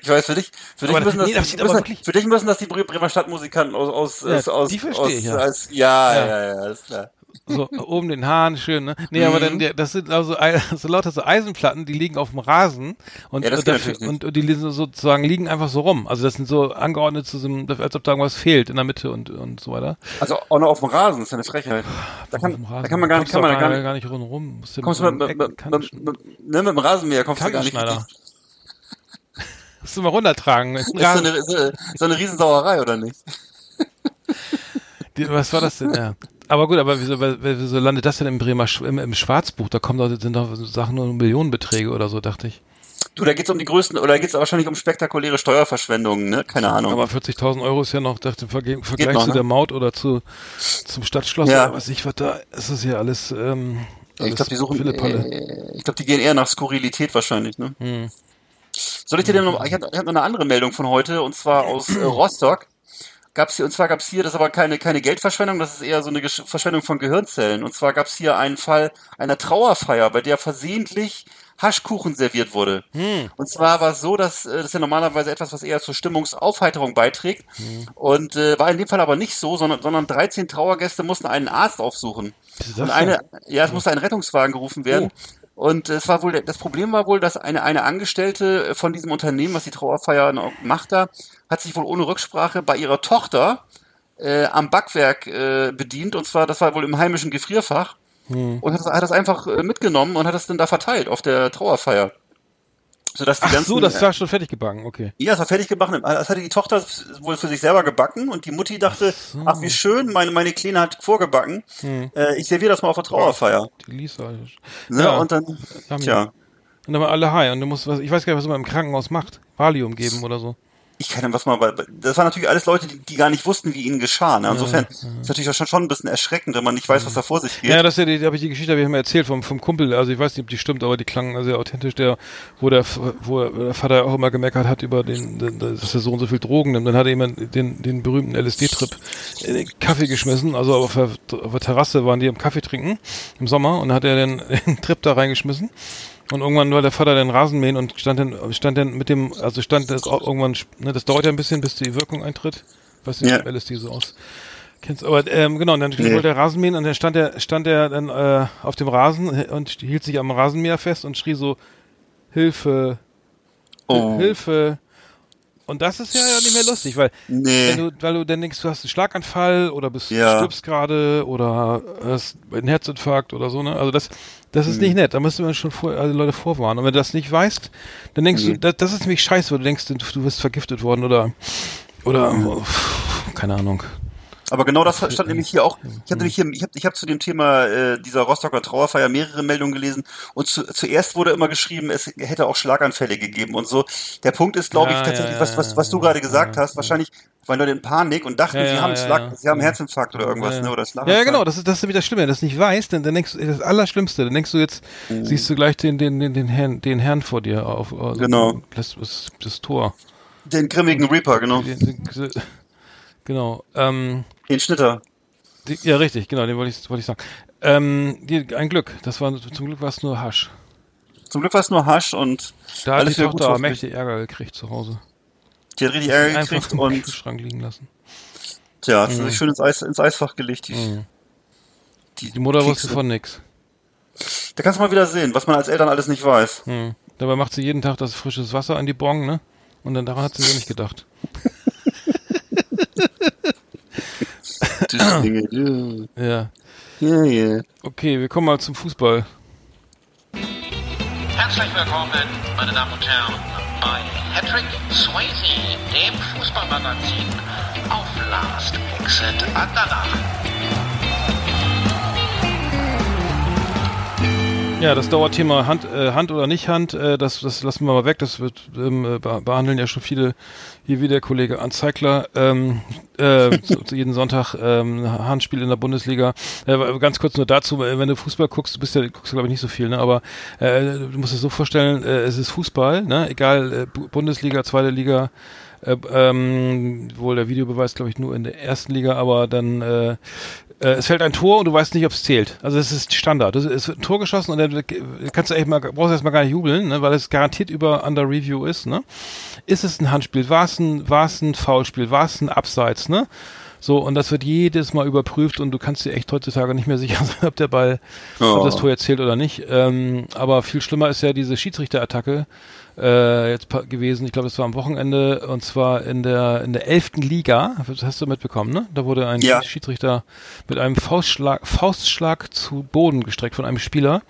Ich weiß, für dich, für dich müssen das- nee, das müssen, wirklich- für dich müssen das die Bre- Bremer Stadtmusikanten aus, aus, Ja, aus, aus, aus, ich, ja. Als, ja, Ja. ja, ja, ja, ist klar. So oben den Haaren schön, ne? Nee, aber Mhm. dann, der- das sind also (laughs) so lauter so Eisenplatten, die liegen auf dem Rasen und, Ja, das dafür, und, und die liegen sozusagen liegen einfach so rum. Also das sind so angeordnet zu so einem, als ob da irgendwas fehlt in der Mitte und, und so weiter. Also auch noch auf dem Rasen, ist ja eine Frechheit. Da kann, da kann man gar nicht, kann man gar nicht, gar nicht. Musst du kommst du mit, mit, mit, mit, ne, mit dem Rasenmäher kommst du gar nicht. Musst du mal runtertragen. Ist so eine, ist so- so eine Riesensauerei, oder nicht? Die, was war das denn? Ja. Aber gut, aber wieso, wieso landet das denn im Bremer im, im Schwarzbuch? Da kommen doch, sind doch Sachen nur Millionenbeträge oder so, dachte ich. Du, da geht's um die größten, oder da geht's wahrscheinlich um spektakuläre Steuerverschwendungen, ne? Keine Ahnung. Aber 40.000 Euro ist ja noch, dachte, im Verge- im Vergleich noch, zu ne? der Maut oder zu, zum Stadtschloss Ja. oder was ich, was da, ist das ja alles, ähm, Ja, ich alles glaube, die suchen, äh, ich glaube, die gehen eher nach Skurrilität wahrscheinlich, ne? Hm. Soll ich dir denn noch, ich habe hab noch eine andere Meldung von heute, und zwar aus äh, Rostock. Gab's hier, und zwar gab's hier, das ist aber keine, keine Geldverschwendung, das ist eher so eine Gesch Verschwendung von Gehirnzellen. Und zwar gab's hier einen Fall einer Trauerfeier, bei der versehentlich Haschkuchen serviert wurde. Hm. Und zwar war es so, dass äh, das ist ja normalerweise etwas, was eher zur Stimmungsaufheiterung beiträgt. Hm. Und äh, war in dem Fall aber nicht so, sondern, sondern 13 Trauergäste mussten einen Arzt aufsuchen. Und eine, ja, es musste ein Rettungswagen gerufen werden. Oh. Und es war wohl, das Problem war wohl, dass eine, eine Angestellte von diesem Unternehmen, was die Trauerfeier macht da, hat sich wohl ohne Rücksprache bei ihrer Tochter äh, am Backwerk äh, bedient. Und zwar, das war wohl im heimischen Gefrierfach. Hm. Und hat, hat das einfach äh, mitgenommen und hat das dann da verteilt auf der Trauerfeier. Sodass die Ach ganzen, so, das war schon fertig gebacken, okay. Ja, das war fertig gebacken. Das hatte die Tochter wohl für sich selber gebacken und die Mutti dachte, ach, so. ach wie schön, meine, meine Kleine hat vorgebacken. Hm. Äh, ich serviere das mal auf der Trauerfeier. Die Lisa. Ne, ja, und dann, tja. Und dann waren alle high und du musst was, ich weiß gar nicht, was man im Krankenhaus macht. Valium geben oder so ich kann was mal, das waren natürlich alles Leute, die, die gar nicht wussten, wie ihnen geschah. Ne? Insofern ja, ja. ist natürlich schon, schon ein bisschen erschreckend, wenn man nicht weiß, was da vor sich geht. Ja, das ist ja die, da habe ich die Geschichte, habe ich mir erzählt vom, vom Kumpel, also ich weiß nicht, ob die stimmt, aber die klang sehr authentisch, der, wo der, wo der Vater auch immer gemeckert hat über den, dass er so und so viel Drogen nimmt. Dann hat er jemand den, den berühmten LSD-Trip in den Kaffee geschmissen, also auf der, auf der Terrasse waren die im Kaffee trinken im Sommer und dann hat er den, (laughs) den Trip da reingeschmissen und irgendwann war der Vater den Rasenmähen und stand dann, stand dann mit dem, also stand das auch irgendwann, ne, das dauert ja ein bisschen, bis die Wirkung eintritt. Weiß nicht, ja. wie LSD so aus. Kennst aber ähm, genau, und dann nee. wollte er Rasenmähen und dann stand er, stand er dann äh, auf dem Rasen und hielt sich am Rasenmäher fest und schrie so Hilfe, oh. Hilfe. Und das ist ja nicht mehr lustig, weil nee. wenn du, weil du dann denkst, du hast einen Schlaganfall oder bist ja. stirbst gerade oder hast einen Herzinfarkt oder so, ne? Also das, das ist mhm. nicht nett. Da müsste man schon vor, also Leute vorwarnen. Und wenn du das nicht weißt, dann denkst mhm. du, das, das, ist nämlich scheiße, weil du denkst, du, du wirst vergiftet worden oder oder mhm. keine Ahnung. Aber genau das stand nämlich hier auch. Ich habe nämlich hier, ich habe ich hab zu dem Thema äh, dieser Rostocker Trauerfeier mehrere Meldungen gelesen und zu, zuerst wurde immer geschrieben, es hätte auch Schlaganfälle gegeben und so. Der Punkt ist, glaube ich, tatsächlich, ja, was, was, was du gerade gesagt hast, wahrscheinlich waren Leute in Panik und dachten, sie haben Schlag, sie haben Herzinfarkt oder irgendwas, ne? Oder Schlaganfall. Ja, genau, das ist, das ist nämlich das Schlimme. Wenn du das nicht weißt, dann, dann denkst du, das Allerschlimmste, dann denkst du jetzt, mhm. siehst du gleich den, den, den, den Herrn, den Herrn vor dir auf, also genau. das, das, das Tor. Den grimmigen Reaper, genau. Den, den, genau. Ähm, den Schnitter. Die, ja, richtig, genau, den wollte ich, wollte ich sagen. Ähm, die, ein Glück, das war, zum Glück war es nur Hasch. Zum Glück war es nur Hasch und da hat die Tochter mächtig Ärger gekriegt zu Hause. Die hat richtig Ärger gekriegt einfach und Schrank liegen lassen. Tja, hat mhm. sich schön ins, Eis, ins Eisfach gelegt. Die, mhm. die, die Mutter Kekse. wusste von nix. Da kannst du mal wieder sehen, was man als Eltern alles nicht weiß. Mhm. Dabei macht sie jeden Tag das frisches Wasser an die Bon, ne? Und dann daran hat sie ja nicht gedacht. (laughs) (clears throat) Dinge. Ja. Ja, ja. Okay, wir kommen mal zum Fußball. Herzlich willkommen, meine Damen und Herren, bei Patrick Swayze, dem Fußballmagazin auf Last Exit Andalach. Ja, das Dauerthema Hand, äh, Hand oder nicht Hand, äh, das, das lassen wir mal weg. Das wird ähm, äh, behandeln ja schon viele, hier wie der Kollege Anzeigler, ähm, äh, (laughs) jeden Sonntag ähm, Handspiel in der Bundesliga. Äh, ganz kurz nur dazu, wenn du Fußball guckst, du bist ja, guckst glaube ich nicht so viel, ne? aber äh, du musst es so vorstellen, äh, es ist Fußball, ne? egal äh, Bundesliga, zweite Liga, äh, ähm, wohl der Videobeweis, glaube ich, nur in der ersten Liga, aber dann äh, es fällt ein Tor und du weißt nicht, ob es zählt. Also es ist Standard. Es wird ein Tor geschossen und dann kannst du echt mal, brauchst du erstmal gar nicht jubeln, ne, weil es garantiert über Under Review ist, ne? Ist es ein Handspiel? War es ein, war es ein Foulspiel? War es ein Abseits, ne? So, und das wird jedes Mal überprüft und du kannst dir echt heutzutage nicht mehr (laughs) sicher sein, ob der Ball, oh. ob das Tor jetzt zählt oder nicht. Ähm, aber viel schlimmer ist ja diese Schiedsrichterattacke äh, jetzt gewesen. Ich glaube, das war am Wochenende und zwar in der in der elften Liga. Das hast du mitbekommen, ne? Da wurde ein ja. Schiedsrichter mit einem Faustschlag, Faustschlag zu Boden gestreckt von einem Spieler.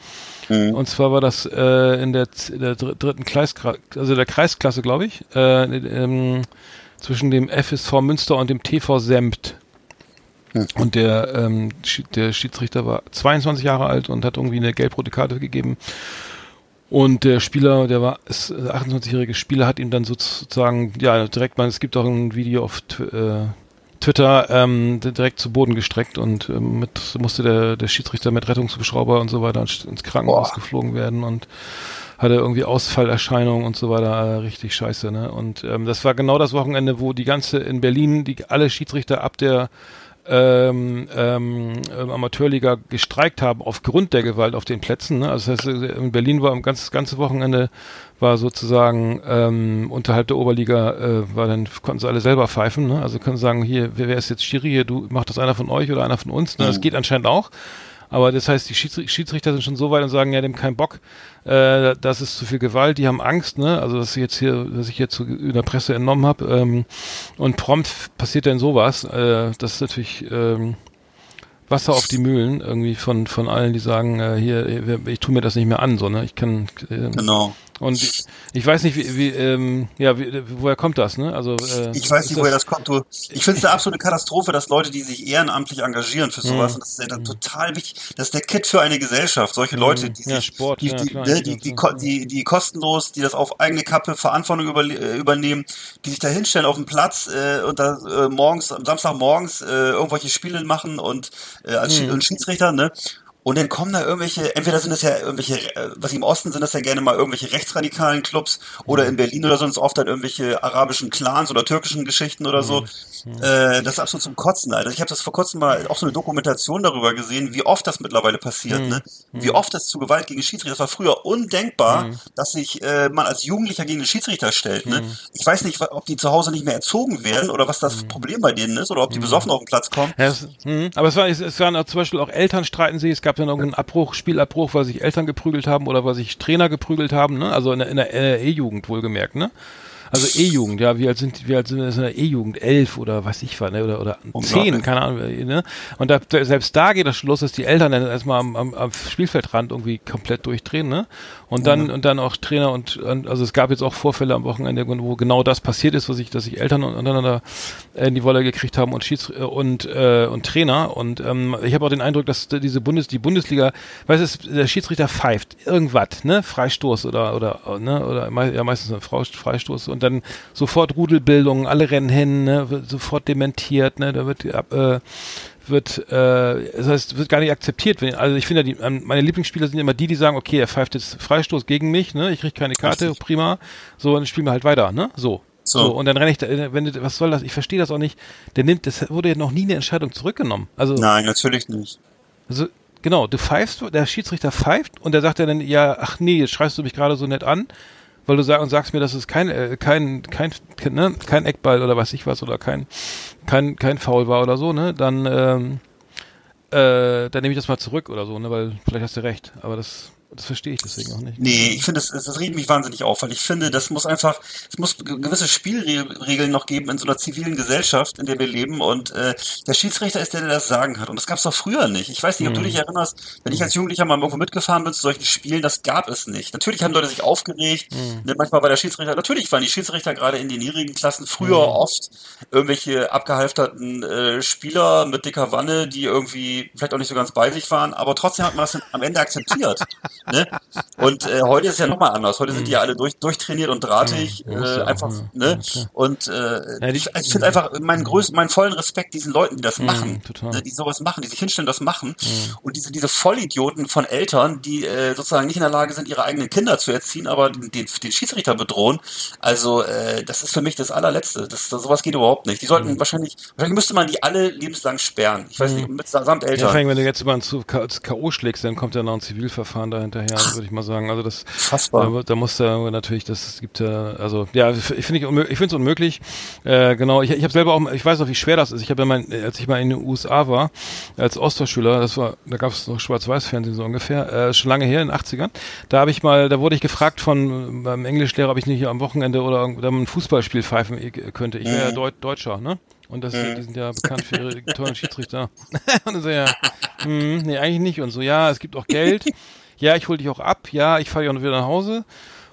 Mhm. Und zwar war das äh, in der, der dritten Kreis, also der Kreisklasse, glaube ich, äh, ähm, zwischen dem FSV Münster und dem TV Sempt. Mhm. Und der, ähm, der Schiedsrichter war 22 Jahre alt und hat irgendwie eine gelb-rote Karte gegeben. Und der Spieler, der war, ist 28-jährige Spieler, hat ihm dann sozusagen, ja, direkt mal, es gibt auch ein Video auf äh, Twitter, ähm, direkt zu Boden gestreckt und ähm, mit musste der, der Schiedsrichter mit Rettungshubschrauber und so weiter ins Krankenhaus Boah. geflogen werden und hatte irgendwie Ausfallerscheinungen und so weiter, äh, richtig scheiße, ne? Und ähm, das war genau das Wochenende, wo die ganze in Berlin, die alle Schiedsrichter ab der ähm, ähm, Amateurliga gestreikt haben aufgrund der Gewalt auf den Plätzen. Ne? Also das heißt, in Berlin war am ganz, ganze Wochenende war sozusagen ähm, unterhalb der Oberliga äh, war dann konnten sie alle selber pfeifen. Ne? Also können sagen, hier, wer, wer ist jetzt Schiri hier? Du macht das einer von euch oder einer von uns? Ne? Das mhm. geht anscheinend auch. Aber das heißt, die Schiedsrichter sind schon so weit und sagen, ja, dem kein Bock, äh, das ist zu viel Gewalt, die haben Angst, ne? Also was ich jetzt hier, was ich jetzt in der Presse entnommen habe. Ähm, und prompt passiert dann sowas. Äh, das ist natürlich ähm, Wasser auf die Mühlen irgendwie von von allen, die sagen, äh, hier, ich tue mir das nicht mehr an, so ne? Ich kann äh, genau. Und ich, weiß nicht, wie, wie ähm, ja, wie, woher kommt das, ne? Also äh, ich weiß nicht, woher das kommt. Du, ich finde es eine absolute Katastrophe, dass Leute, die sich ehrenamtlich engagieren für sowas, mhm. und das ist ja mhm. total wichtig. Das ist der Kit für eine Gesellschaft. Solche mhm. Leute, die ja, sich, Sport, die, ja, die, klar, die, die, die, die, die kostenlos, die das auf eigene Kappe Verantwortung über, äh, übernehmen, die sich da hinstellen auf dem Platz äh, und da äh, morgens, am Samstagmorgens äh, irgendwelche Spiele machen und äh, als mhm. Schiedsrichter, ne? Und dann kommen da irgendwelche, entweder sind das ja irgendwelche, äh, was im Osten sind das ja gerne mal irgendwelche rechtsradikalen Clubs oder in Berlin oder sonst oft halt irgendwelche arabischen Clans oder türkischen Geschichten oder so. Mhm. Äh, das ist absolut zum Kotzen, Alter. Ich habe das vor kurzem mal auch so eine Dokumentation darüber gesehen, wie oft das mittlerweile passiert, mhm. ne? Wie mhm. oft das zu Gewalt gegen Schiedsrichter. Das war früher undenkbar, mhm. dass sich äh, man als Jugendlicher gegen den Schiedsrichter stellt, ne? Mhm. Ich weiß nicht, ob die zu Hause nicht mehr erzogen werden oder was das. Problem bei denen ist oder ob die besoffen auf den Platz kommen. Ja, es, aber es, war, es, es waren zum Beispiel auch Eltern streiten sich, es gab dann irgendeinen Abbruch, Spielabbruch, weil sich Eltern geprügelt haben oder weil sich Trainer geprügelt haben, ne? Also in der, in der E-Jugend wohlgemerkt, ne? Also E-Jugend, ja, wie alt sind, wie alt sind das in der E-Jugend? Elf oder was ich war, ne? Oder, oder zehn, keine Ahnung, ne? Und da, selbst da geht das schon los, dass die Eltern dann erstmal am, am, am Spielfeldrand irgendwie komplett durchdrehen, ne? Und dann, ja. und dann auch Trainer und, und, also es gab jetzt auch Vorfälle am Wochenende, wo genau das passiert ist, was ich, dass sich Eltern untereinander in die Wolle gekriegt haben und Schieds und, äh, und Trainer. Und ähm, ich habe auch den Eindruck, dass diese Bundes, die Bundesliga, weiß du, der Schiedsrichter pfeift irgendwas, ne? Freistoß oder, oder, ne? Oder ja, meistens ein Freistoß und dann sofort Rudelbildung, alle rennen hin, ne? Wird sofort dementiert, ne? Da wird äh, wird, äh, das heißt, wird gar nicht akzeptiert. Wenn, also ich finde, die, meine Lieblingsspieler sind immer die, die sagen, okay, er pfeift jetzt Freistoß gegen mich, ne, ich kriege keine Karte, Richtig. prima, so, dann spielen wir halt weiter, ne, so. So. so. und dann renne ich da, wenn was soll das? Ich verstehe das auch nicht. Der nimmt, das wurde ja noch nie eine Entscheidung zurückgenommen. Also Nein, natürlich nicht. Also genau, du pfeifst, der Schiedsrichter pfeift und der sagt ja dann, ja, ach nee, jetzt schreist du mich gerade so nett an, weil du sag, und sagst mir, dass es kein, äh, kein, kein, ne, kein Eckball oder was ich was oder kein kein, kein Foul war oder so, ne, dann, ähm, äh, dann nehme ich das mal zurück oder so, ne, weil vielleicht hast du recht, aber das das verstehe ich deswegen auch nicht. Nee, ich finde, das, das regt mich wahnsinnig auf, weil ich finde, das muss einfach, es muss gewisse Spielregeln noch geben in so einer zivilen Gesellschaft, in der wir leben. Und äh, der Schiedsrichter ist der, der das sagen hat. Und das gab es doch früher nicht. Ich weiß nicht, ob hm. du dich erinnerst, wenn ich als Jugendlicher mal irgendwo mitgefahren bin zu solchen Spielen, das gab es nicht. Natürlich haben Leute sich aufgeregt. Hm. Manchmal war der Schiedsrichter, natürlich waren die Schiedsrichter gerade in den niedrigen Klassen früher hm. oft irgendwelche abgehalfterten äh, Spieler mit dicker Wanne, die irgendwie vielleicht auch nicht so ganz bei sich waren. Aber trotzdem hat man das am Ende akzeptiert. (laughs) Ne? Und äh, heute ist es ja nochmal anders. Heute sind die ja alle durch, durchtrainiert und drahtig. Ja, äh, einfach, ne? Ja, und äh, ich, ich finde einfach meinen größten, meinen vollen Respekt diesen Leuten, die das mhm, machen, ne? die sowas machen, die sich hinstellen, das machen. Und diese, diese Vollidioten von Eltern, die äh, sozusagen nicht in der Lage sind, ihre eigenen Kinder zu erziehen, aber den, den Schiedsrichter bedrohen. Also äh, das ist für mich das allerletzte. Das, das, sowas geht überhaupt nicht. Die sollten mhm. wahrscheinlich, wahrscheinlich müsste man die alle lebenslang sperren. Ich weiß nicht, mit samt Eltern. Ja, wenn du jetzt mal zu K.O. schlägst, dann kommt ja noch ein Zivilverfahren dahin hinterher, würde ich mal sagen. Also das, da, da muss da natürlich, das gibt ja, also ja, ich finde ich, ich finde es unmöglich. Äh, genau, ich, ich habe selber auch, ich weiß auch, wie schwer das ist. Ich habe ja mein, als ich mal in den USA war als Osterschüler, das war, da gab es noch Schwarz-Weiß-Fernsehen so ungefähr, äh, schon lange her in den 80ern. Da habe ich mal, da wurde ich gefragt von beim Englischlehrer, ob ich nicht am Wochenende oder, ein Fußballspiel pfeifen könnte. Ich wäre ja mhm. Deut Deutscher, ne? Und das, mhm. die sind ja bekannt für ihre tollen Schiedsrichter. (laughs) und so, ja, mh, hm, nee, eigentlich nicht. Und so, ja, es gibt auch Geld. Ja, ich hole dich auch ab, ja, ich fahre auch wieder nach Hause.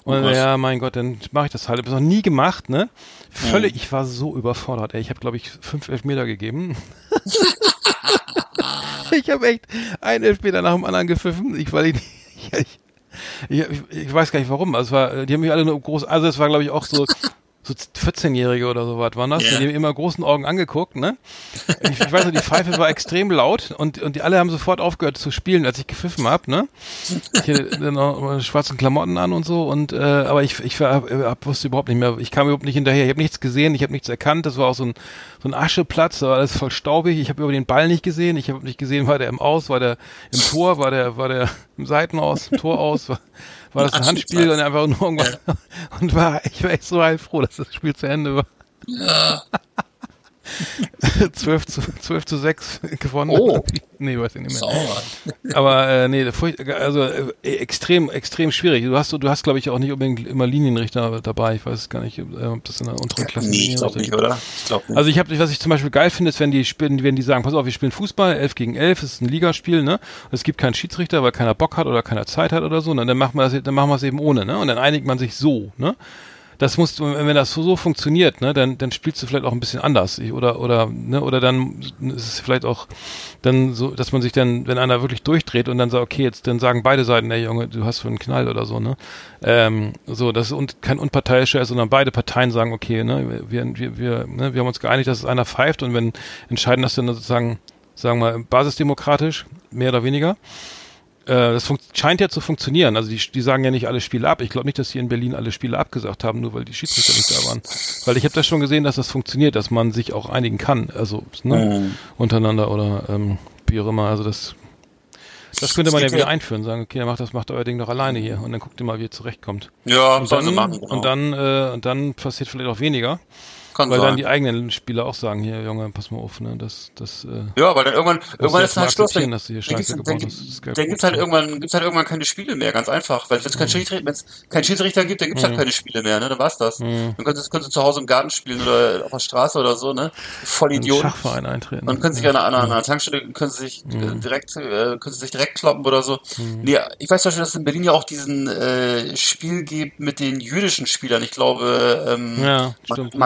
Und oh, ja, mein Gott, dann mache ich das halt. Ich habe noch nie gemacht, ne? Völlig, ich war so überfordert, ey. Ich habe, glaube ich, fünf Elfmeter gegeben. (laughs) ich habe echt einen Elfmeter nach dem anderen gepfiffen. Ich, weil ich, ich, ich, ich, weiß gar nicht warum. Also es war, die haben mich alle nur groß, also es war, glaube ich, auch so so 14-Jährige oder so was waren das, Ja. die haben immer großen Augen angeguckt, ne? Ich, ich weiß noch, die Pfeife war extrem laut und, und die alle haben sofort aufgehört zu spielen, als ich gepfiffen hab, ne? Ich hatte dann auch meine schwarzen Klamotten an und so und äh, aber ich ich war, hab, wusste überhaupt nicht mehr, ich kam überhaupt nicht hinterher, ich habe nichts gesehen, ich habe nichts erkannt, das war auch so ein so ein Ascheplatz, da war alles voll staubig, ich habe über den Ball nicht gesehen, ich habe nicht gesehen, war der im Aus, war der im Tor, war der war der im Seitenaus, im Tor aus, war, war das ein Handspiel und einfach nur irgendwas (laughs) und war ich war echt so heilfroh, dass das Spiel zu Ende war. Ja. (laughs) 12 zu 12 zu 6 gewonnen. Oh. (laughs) nee, weiß ich nicht mehr. Sauber. Aber äh, nee, also äh, extrem, extrem schwierig. Du hast, du hast, glaube ich, auch nicht unbedingt immer Linienrichter dabei. Ich weiß gar nicht, äh, ob das in der unteren Klasse Nee, ich glaube nicht, oder? Ich glaube nicht. Also ich habe, was ich zum Beispiel geil finde, ist, wenn die spielen, wenn die sagen, pass auf, wir spielen Fußball, 11 gegen 11, es ist ein Ligaspiel, ne? Und es gibt keinen Schiedsrichter, weil keiner Bock hat oder keiner Zeit hat oder so, ne? dann machen wir das, dann machen wir es eben ohne, ne? Und dann einigt man sich so, ne? Das muss, wenn das so, so funktioniert, ne, dann, dann spielst du vielleicht auch ein bisschen anders, Ich- oder, oder, ne, oder dann ist es vielleicht auch dann so, dass man sich dann, wenn einer wirklich durchdreht und dann sagt, okay, jetzt, dann sagen beide Seiten, ey Junge, du hast für einen Knall oder so, ne, ähm, so, dass es un, kein unparteiischer ist, sondern beide Parteien sagen, okay, ne, wir, wir, wir, ne, wir haben uns geeinigt, dass es einer pfeift und wenn entscheiden das dann sozusagen, sagen wir basisdemokratisch, mehr oder weniger. Äh, das scheint ja zu funktionieren. Also die, die sagen ja nicht alle Spiele ab. Ich glaube nicht, dass die in Berlin alle Spiele abgesagt haben, nur weil die Schiedsrichter nicht da waren. Weil ich habe das schon gesehen, dass das funktioniert, dass man sich auch einigen kann, also ne, Mhm. untereinander oder ähm, wie auch immer. Also das, das könnte man ja geht wieder ja- einführen, sagen, okay, macht das, macht euer Ding doch alleine hier und dann guckt ihr mal, wie ihr zurechtkommt. Ja, Und dann, sie machen. Genau. und dann, äh, und dann passiert vielleicht auch weniger, Kann weil sein. dann die eigenen Spieler auch sagen, hier, Junge, pass mal auf, ne, das, das, äh, ja, weil dann irgendwann, irgendwann ist dann halt Schluss. Dann, dass du hier dann Scheiße gibt's, gebaut dann, hast. Dann gibt's halt irgendwann, gibt's halt irgendwann keine Spiele mehr, ganz einfach. Weil wenn es Mhm. keinen Schiedsrichter, wenn es keinen Schiedsrichter gibt, dann gibt's halt keine Spiele mehr, ne? Dann war's das. Mhm. Dann könntest, könntest du zu Hause im Garten spielen oder auf der Straße oder so, ne? Voll Idioten. Schachverein eintreten. Und können sich an einer, an einer Tankstelle können sie sich Mhm. äh, direkt äh, können sie sich direkt kloppen oder so. Nee, ich weiß zum Beispiel, dass es in Berlin ja auch diesen äh, Spiel gibt mit den jüdischen Spielern. Ich glaube ähm, Ja, Ma- stimmt. Mhm.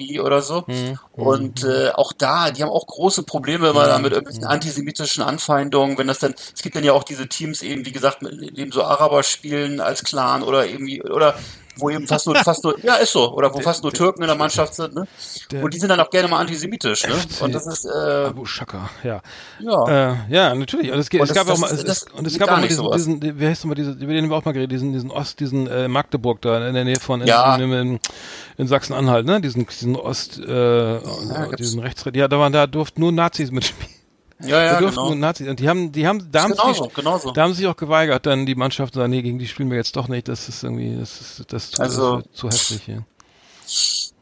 Maccabi oder so. Und äh, auch da, die haben auch große Probleme immer da mit irgendwelchen antisemitischen Anfeindungen, wenn das dann, es gibt dann ja auch diese Teams eben, wie gesagt, mit dem so Araber spielen als Clan oder irgendwie, oder wo eben fast nur, fast nur, ja, ist so, oder wo fast nur Türken in der Mannschaft sind, ne? Und die sind dann auch gerne mal antisemitisch, ne? Und das ist, äh, Abu Shaka, ja. ja. Äh, ja, natürlich. Und es, Und es das- gab auch das mal, ist- es, das und es gab auch mal diesen, sowas. diesen, wie heißt nochmal diese, über den haben wir auch mal geredet, diesen, diesen Ost, diesen äh, Magdeburg da in der Nähe von in, Ja. in, in, in Sachsen-Anhalt, ne? Diesen, diesen Ost, äh, gibt's. diesen Rechtsrät. Ja, da waren, da durften nur Nazis mitspielen. Ja, ja, genau. nur Nazis. Und die haben, die haben, da haben, genauso, sich, genauso. da haben sich auch geweigert, dann die Mannschaft sagen, nee, gegen die spielen wir jetzt doch nicht. Das ist irgendwie, das ist, das, tut- Also- zu hässlich hier.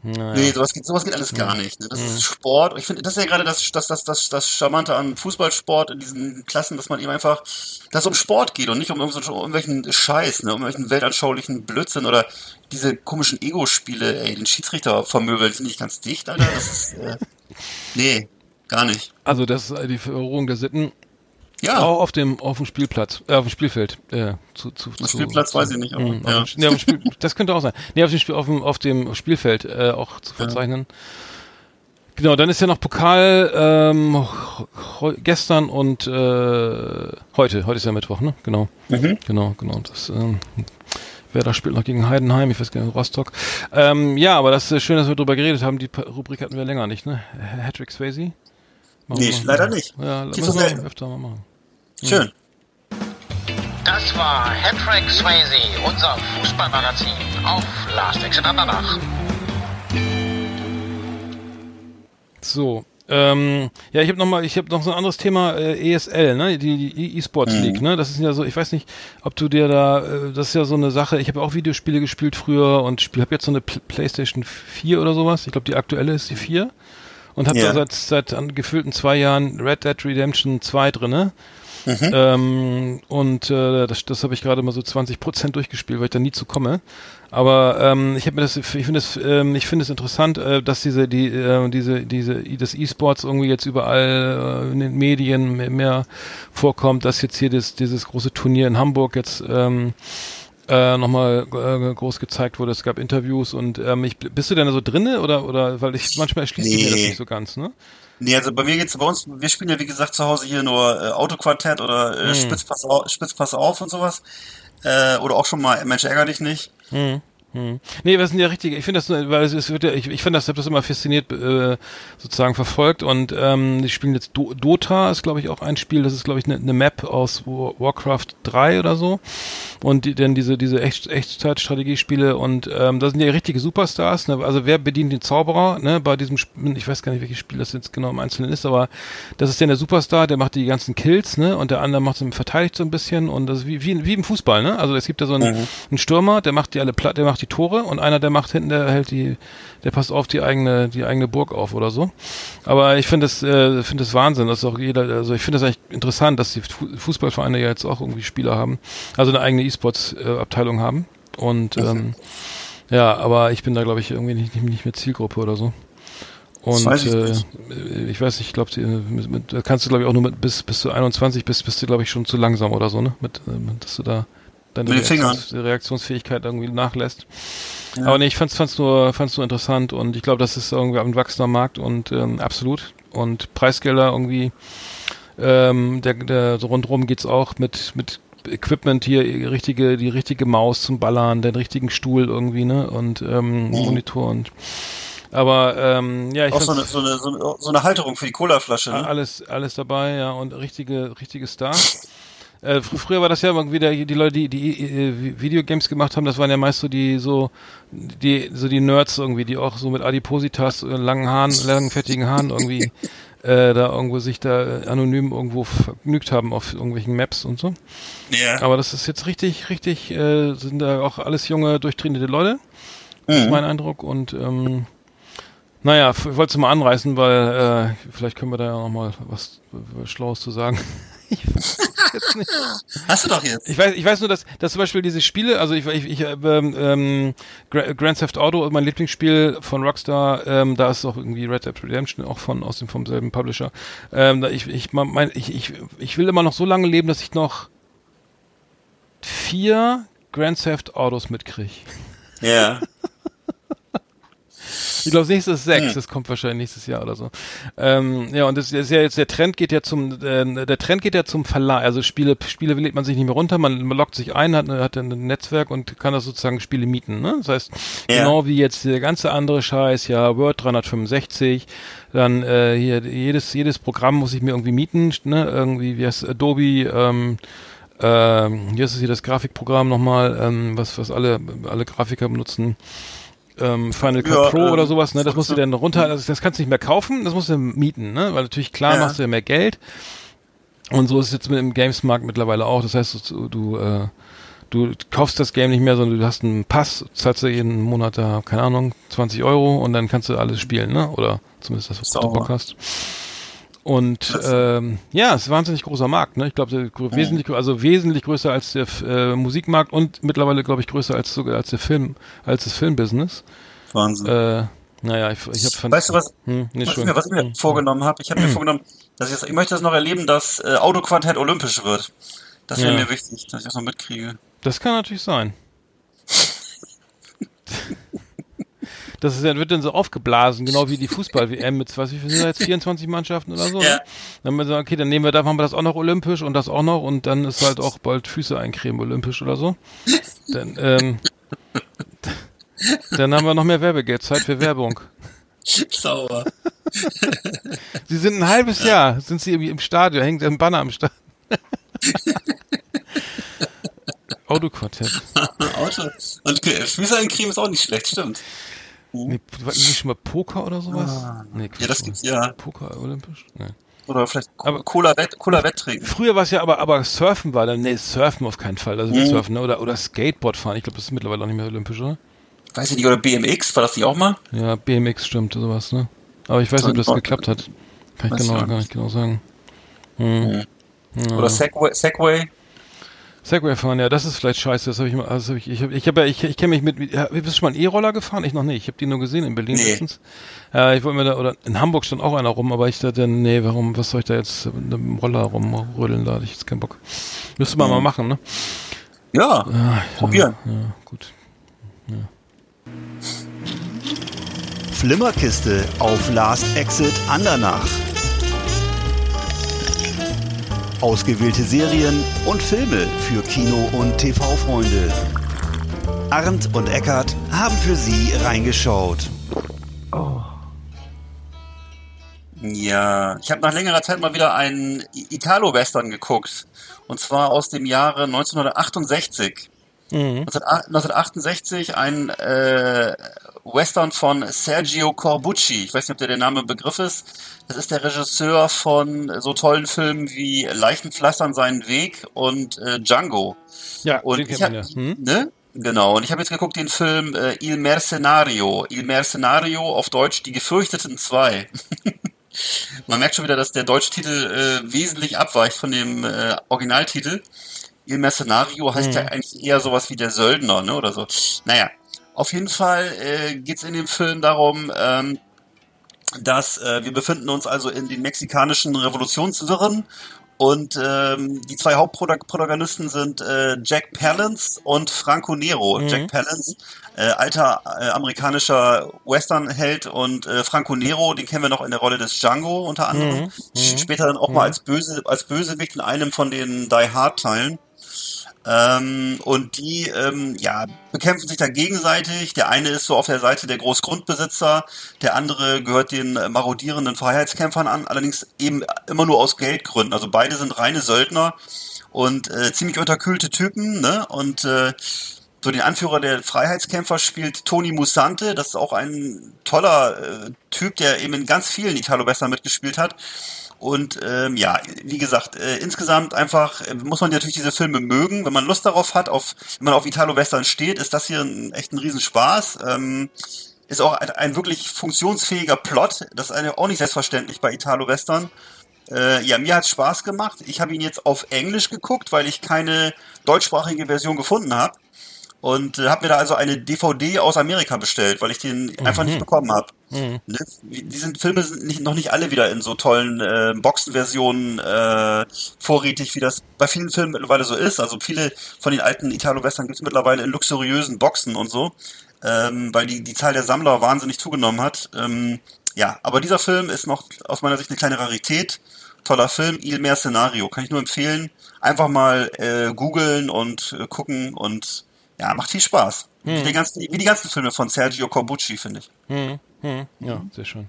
Naja. Nee, sowas geht, sowas geht alles gar nicht. ne? Das ist Sport. Ich finde, das ist ja gerade das, das, das, das, das Charmante an Fußballsport in diesen Klassen, dass man eben einfach, dass es um Sport geht und nicht um, um irgendwelchen Scheiß, ne, um irgendwelchen weltanschaulichen Blödsinn oder diese komischen Ego-Spiele, ey, den Schiedsrichter vermöbeln, sind nicht ganz dicht, Alter. Das ist, äh, (laughs) nee, gar nicht. Also das ist die Vereroberung der Sitten Ja, auch auf dem auf dem Spielplatz, äh, auf dem Spielfeld. Äh, zu, zu, auf zu, Spielplatz zu, weiß ich nicht, aber, Mhm, ja. auf dem, nee, auf dem Spiel, das könnte auch sein. Nee, auf dem, Spiel, auf dem, auf dem Spielfeld äh, auch zu verzeichnen. Genau, dann ist ja noch Pokal ähm, gestern und äh, heute. Heute ist ja Mittwoch, ne? Genau. Mhm. Genau, genau. Das, ähm, Werder spielt noch gegen Heidenheim, ich weiß gar nicht, Rostock. Ähm, ja, aber das ist schön, dass wir drüber geredet haben. Die Rubrik hatten wir länger nicht, ne? Hattrick Swayze? Machen Nee, leider nicht. Ja, müssen wir selten. öfter mal machen. schön. Das war Hattrick Swayze, unser Fußballmagazin auf Last Exit Andernach. So, ähm, ja, ich habe noch mal, ich habe noch so ein anderes Thema äh, ESL, ne, die, die E-Sports League, ne, das ist ja so, ich weiß nicht, ob du dir da, äh, das ist ja so eine Sache. Ich habe auch Videospiele gespielt früher und spiel, habe jetzt so eine Pl PlayStation 4 oder sowas. Ich glaube, die aktuelle ist die 4 und habe Ja. da seit seit an gefühlten zwei Jahren Red Dead Redemption 2 drinne. Mhm. Ähm, und äh, das, das habe ich gerade mal so 20 Prozent durchgespielt, weil ich da nie zu komme. Aber ähm, ich habe mir das, ich finde es, ähm, ich finde es interessant, äh, dass diese, die, äh, diese, diese, das E-Sports irgendwie jetzt überall äh, in den Medien mehr, mehr vorkommt, dass jetzt hier das, dieses große Turnier in Hamburg jetzt ähm, äh, nochmal äh, groß gezeigt wurde. Es gab Interviews und ähm, ich, bist du denn da so drinne oder oder weil ich manchmal erschließt sich mir das Nee. nicht so ganz, ne? Nee, also bei mir geht's bei uns, wir spielen ja wie gesagt zu Hause hier nur äh, Autoquartett oder äh, Mhm. Spitzpass, auf, Spitzpass auf und sowas. Äh, oder auch schon mal Mensch ärger dich nicht. Mhm. Hm. Nee, das sind ja richtige, ich finde das, weil es wird ja, ich, ich finde das, ich habe das immer fasziniert äh, sozusagen verfolgt und ähm, die spielen jetzt Do Dota, ist glaube ich auch ein Spiel, das ist glaube ich eine ne Map aus Warcraft 3 oder so und die, denn diese diese Echt Echtzeitstrategiespiele und ähm, da sind ja richtige Superstars, ne? also wer bedient den Zauberer, ne, bei diesem ich weiß gar nicht, welches Spiel das jetzt genau im Einzelnen ist, aber das ist ja der Superstar, der macht die ganzen Kills, ne, und der andere macht so, verteidigt so ein bisschen und das ist wie, wie, wie im Fußball, ne, also es gibt ja so einen, mhm. einen Stürmer, der macht die alle platt, der macht die Tore und einer, der macht hinten, der hält die, der passt auf die eigene, die eigene Burg auf oder so. Aber ich finde das, äh, finde das Wahnsinn, dass auch jeder, also ich finde das eigentlich interessant, dass die Fußballvereine ja jetzt auch irgendwie Spieler haben, also eine eigene E-Sports-Abteilung haben. Und ähm, ja, aber ich bin da, glaube ich, irgendwie nicht, nicht mehr Zielgruppe oder so. Und weiß ich, äh, ich weiß nicht, ich glaube, da kannst du, glaube ich, auch nur mit bis bis zu 21 bist, bist du, glaube ich, schon zu langsam oder so, ne? Mit, äh, dass du da deine Reaktions Reaktionsfähigkeit irgendwie nachlässt. Ja. Aber nee, ich fand's, fand's nur, fand's nur interessant und ich glaube, das ist irgendwie ein wachsender Markt und ähm, absolut. Und Preisgelder irgendwie, ähm, der, der so rundrum geht's auch mit, mit Equipment hier, richtige, die richtige Maus zum Ballern, den richtigen Stuhl irgendwie, ne? Und ähm, mhm. Monitor und aber ähm, ja, ich auch so eine, so, eine, so eine Halterung für die Colaflasche. Ne? Alles, alles dabei, ja und richtige, richtige Stars. Äh, fr früher war das ja irgendwie der, die Leute, die, die äh, Videogames gemacht haben, das waren ja meist so die so die so die Nerds irgendwie, die auch so mit Adipositas, äh, langen Haaren, langen fettigen Haaren irgendwie (laughs) äh, da irgendwo sich da anonym irgendwo vergnügt haben auf irgendwelchen Maps und so. Ja. Aber das ist jetzt richtig, richtig, äh, sind da auch alles junge, durchtrainierte Leute. Das mhm. ist mein Eindruck und ähm, naja, ich wollte es mal anreißen, weil äh, vielleicht können wir da ja noch mal was, was Schlaues zu sagen. (laughs) (laughs) ich weiß jetzt nicht. Hast du doch jetzt. Ich weiß, ich weiß nur, dass, dass zum Beispiel diese Spiele, also ich, ich, ich ähm, ähm, Grand Theft Auto, mein Lieblingsspiel von Rockstar, ähm, da ist auch irgendwie Red Dead Redemption auch von aus dem vom selben Publisher. Ähm, da ich, ich, mein, ich, ich, ich will immer noch so lange leben, dass ich noch vier Grand Theft Autos mitkriege. Ja. (laughs) Ich glaube, nächstes ist sechs. Hm. Das kommt wahrscheinlich nächstes Jahr oder so. Ähm, ja, und das ist ja jetzt der Trend geht ja zum äh, der Trend geht ja zum Verleih. Also Spiele Spiele lädt man sich nicht mehr runter, man, man loggt sich ein, hat, hat ein Netzwerk und kann das sozusagen Spiele mieten. Ne? Das heißt, ja. genau wie jetzt der ganze andere Scheiß, ja Word 365, dann äh, hier jedes jedes Programm muss ich mir irgendwie mieten, ne? Irgendwie wie heißt Adobe. Ähm, ähm, hier ist es hier das Grafikprogramm nochmal, ähm, was was alle alle Grafiker benutzen ähm, Final Cut ja, Pro ähm, oder sowas, ne? Das musst du dann runter, das, das kannst du nicht mehr kaufen, das musst du mieten, ne? Weil natürlich klar ja. machst du ja mehr Geld. Und so ist es jetzt mit dem Gamesmarkt mittlerweile auch. Das heißt, du, du, äh, du kaufst das Game nicht mehr, sondern du hast einen Pass, zahlst du jeden Monat da, keine Ahnung, 20 Euro und dann kannst du alles spielen, ne? Oder zumindest das, was du Bock hast. Und ähm, ja, es ist ein wahnsinnig großer Markt. Ne? Ich glaube, wesentlich, also wesentlich größer als der äh, Musikmarkt und mittlerweile, glaube ich, größer als sogar als der Film, als das Filmbusiness. Wahnsinn. Äh, naja, ich, ich habe Weißt du was? Hm, nee, was, ich mir, was ich mir hm. vorgenommen habe? Ich habe mir (clears throat) vorgenommen, dass ich, das, ich möchte das noch erleben, dass äh, Autoquartett olympisch wird. Das wäre ja. mir wichtig, dass ich das noch mitkriege. Das kann natürlich sein. Das ist, wird dann so aufgeblasen, genau wie die Fußball-WM mit, was wie viel sind jetzt 24 Mannschaften oder so. Ne? Ja. Dann haben wir gesagt, okay, dann nehmen wir, da machen wir das auch noch olympisch und das auch noch und dann ist halt auch bald Füße eincremen olympisch oder so. Dann, ähm, dann haben wir noch mehr Werbegeld, Zeit für Werbung. Sauber. (laughs) sie sind ein halbes Jahr, sind sie im Stadion, hängt ein Banner am Stadion. (laughs) Autoquartett. Auto. Und Füße eincremen ist auch nicht schlecht, stimmt. Nee, nicht schon mal Poker oder sowas? Ah, nee, ja, das gibt's ja. Poker olympisch? Nee. Oder vielleicht aber, Cola, Wett, Cola Wetttrinken. Früher war es ja aber, aber Surfen war dann, nee, Surfen auf keinen Fall. Also mhm. Surfen, ne? Oder, oder Skateboard fahren. Ich glaube, das ist mittlerweile auch nicht mehr olympisch, oder? Weiß ich nicht, oder BMX, war das nicht auch mal? Ja, BMX stimmt, sowas, ne? Aber ich weiß nicht, ob das geklappt hat. Kann ich genau, gar nicht genau sagen. Hm. Mhm. Oder Segway, Segway. Segway fahren, ja, das ist vielleicht scheiße. Das habe ich mal, also ich, ich habe, ich habe ja, ich, ich kenne mich mit, ja, bist du schon mal einen E-Roller gefahren? Ich noch nicht. Ich habe die nur gesehen in Berlin nee. letztens. Äh, ich wollte mir da, oder in Hamburg stand auch einer rum, aber ich dachte, nee, warum, was soll ich da jetzt mit einem Roller rumrödeln? Da hatte ich jetzt keinen Bock. Müsste man mhm. mal machen, ne? Ja, ja probieren. Ja, ja gut. Ja. Flimmerkiste auf Last Exit Andernach. Ausgewählte Serien und Filme für Kino- und TV-Freunde. Arndt und Eckart haben für Sie reingeschaut. Ja, ich habe nach längerer Zeit mal wieder einen Italo-Western geguckt. Und zwar aus dem Jahre 1968. Mhm. 1968 ein äh, Western von Sergio Corbucci. Ich weiß nicht, ob der der Name Begriff ist. Das ist der Regisseur von so tollen Filmen wie Leichen pflastern seinen Weg und äh, Django. Ja, Und den ich hab, ja. Hm? ne? Genau. Und ich habe jetzt geguckt den Film äh, Il Mercenario. Il Mercenario auf Deutsch Die Gefürchteten zwei. (laughs) Man merkt schon wieder, dass der deutsche Titel äh, wesentlich abweicht von dem äh, Originaltitel. Il Mercenario heißt ja eigentlich eher sowas wie der Söldner, ne? Oder so. Naja, auf jeden Fall äh, geht's in dem Film darum, ähm, dass äh, wir befinden uns also in den mexikanischen Revolutionswirren und ähm, die zwei Hauptprotagonisten sind äh, Jack Palance und Franco Nero. Jack Palance, äh, alter äh, amerikanischer Westernheld und äh, Franco Nero, den kennen wir noch in der Rolle des Django unter anderem. Später dann auch mal als böse als Bösewicht in einem von den Die Hard Teilen. Ähm, und die ähm, ja, bekämpfen sich da gegenseitig. Der eine ist so auf der Seite der Großgrundbesitzer, der andere gehört den äh, marodierenden Freiheitskämpfern an, allerdings eben immer nur aus Geldgründen. Also beide sind reine Söldner und äh, ziemlich unterkühlte Typen. Ne? Und äh, so den Anführer der Freiheitskämpfer spielt Tony Musante. Das ist auch ein toller äh, Typ, der eben in ganz vielen Italo-Western mitgespielt hat. Und ähm, ja, wie gesagt, äh, insgesamt einfach äh, muss man natürlich diese Filme mögen. Wenn man Lust darauf hat, auf, wenn man auf Italo-Western steht, ist das hier ein, echt ein Riesenspaß. Ähm, ist auch ein, ein wirklich funktionsfähiger Plot. Das ist auch nicht selbstverständlich bei Italo-Western. Äh, ja, mir hat's Spaß gemacht. Ich habe ihn jetzt auf Englisch geguckt, weil ich keine deutschsprachige Version gefunden habe. Und äh, habe mir da also eine DVD aus Amerika bestellt, weil ich den einfach nicht bekommen habe. Ne? Die sind Filme sind nicht, noch nicht alle wieder in so tollen äh, Boxenversionen äh, vorrätig, wie das bei vielen Filmen mittlerweile so ist. Also viele von den alten Italo-Western gibt es mittlerweile in luxuriösen Boxen und so, ähm, weil die, die Zahl der Sammler wahnsinnig zugenommen hat. Ähm, ja, aber dieser Film ist noch aus meiner Sicht eine kleine Rarität. Toller Film, Il Mercenario, kann ich nur empfehlen. Einfach mal äh, googeln und äh, gucken und ja, macht viel Spaß. Wie, die ganzen, wie die ganzen Filme von Sergio Corbucci, finde ich. Hm, hm, ja, sehr schön.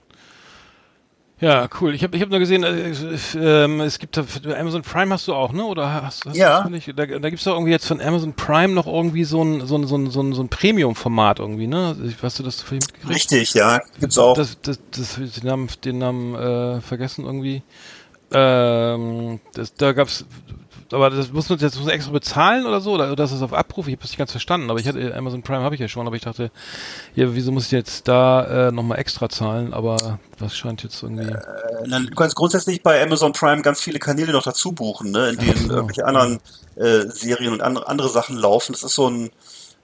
Ja, cool. Ich habe ich hab nur gesehen, äh, ähm, es gibt da, Amazon Prime hast du auch, ne? Oder hast, hast Ja. du nicht? Da, da gibt's doch irgendwie jetzt von Amazon Prime noch irgendwie so ein, so ein, so ein, so ein, so ein Premium-Format irgendwie, ne? Hast du das vorhin mitgekriegt? Richtig, ja, gibt's auch. Das, das, das, den Namen, den Namen äh, vergessen irgendwie. Ähm, das, da gab's, aber das muss man jetzt muss man extra bezahlen oder so, oder, oder ist das auf Abruf? Ich habe das nicht ganz verstanden, aber ich hatte Amazon Prime habe ich ja schon, aber ich dachte, ja, wieso muss ich jetzt da äh, nochmal extra zahlen? Aber das scheint jetzt irgendwie. Dann, du kannst grundsätzlich bei Amazon Prime ganz viele Kanäle noch dazu buchen, ne, in denen so. irgendwelche anderen äh, Serien und andere, andere Sachen laufen. Das ist so ein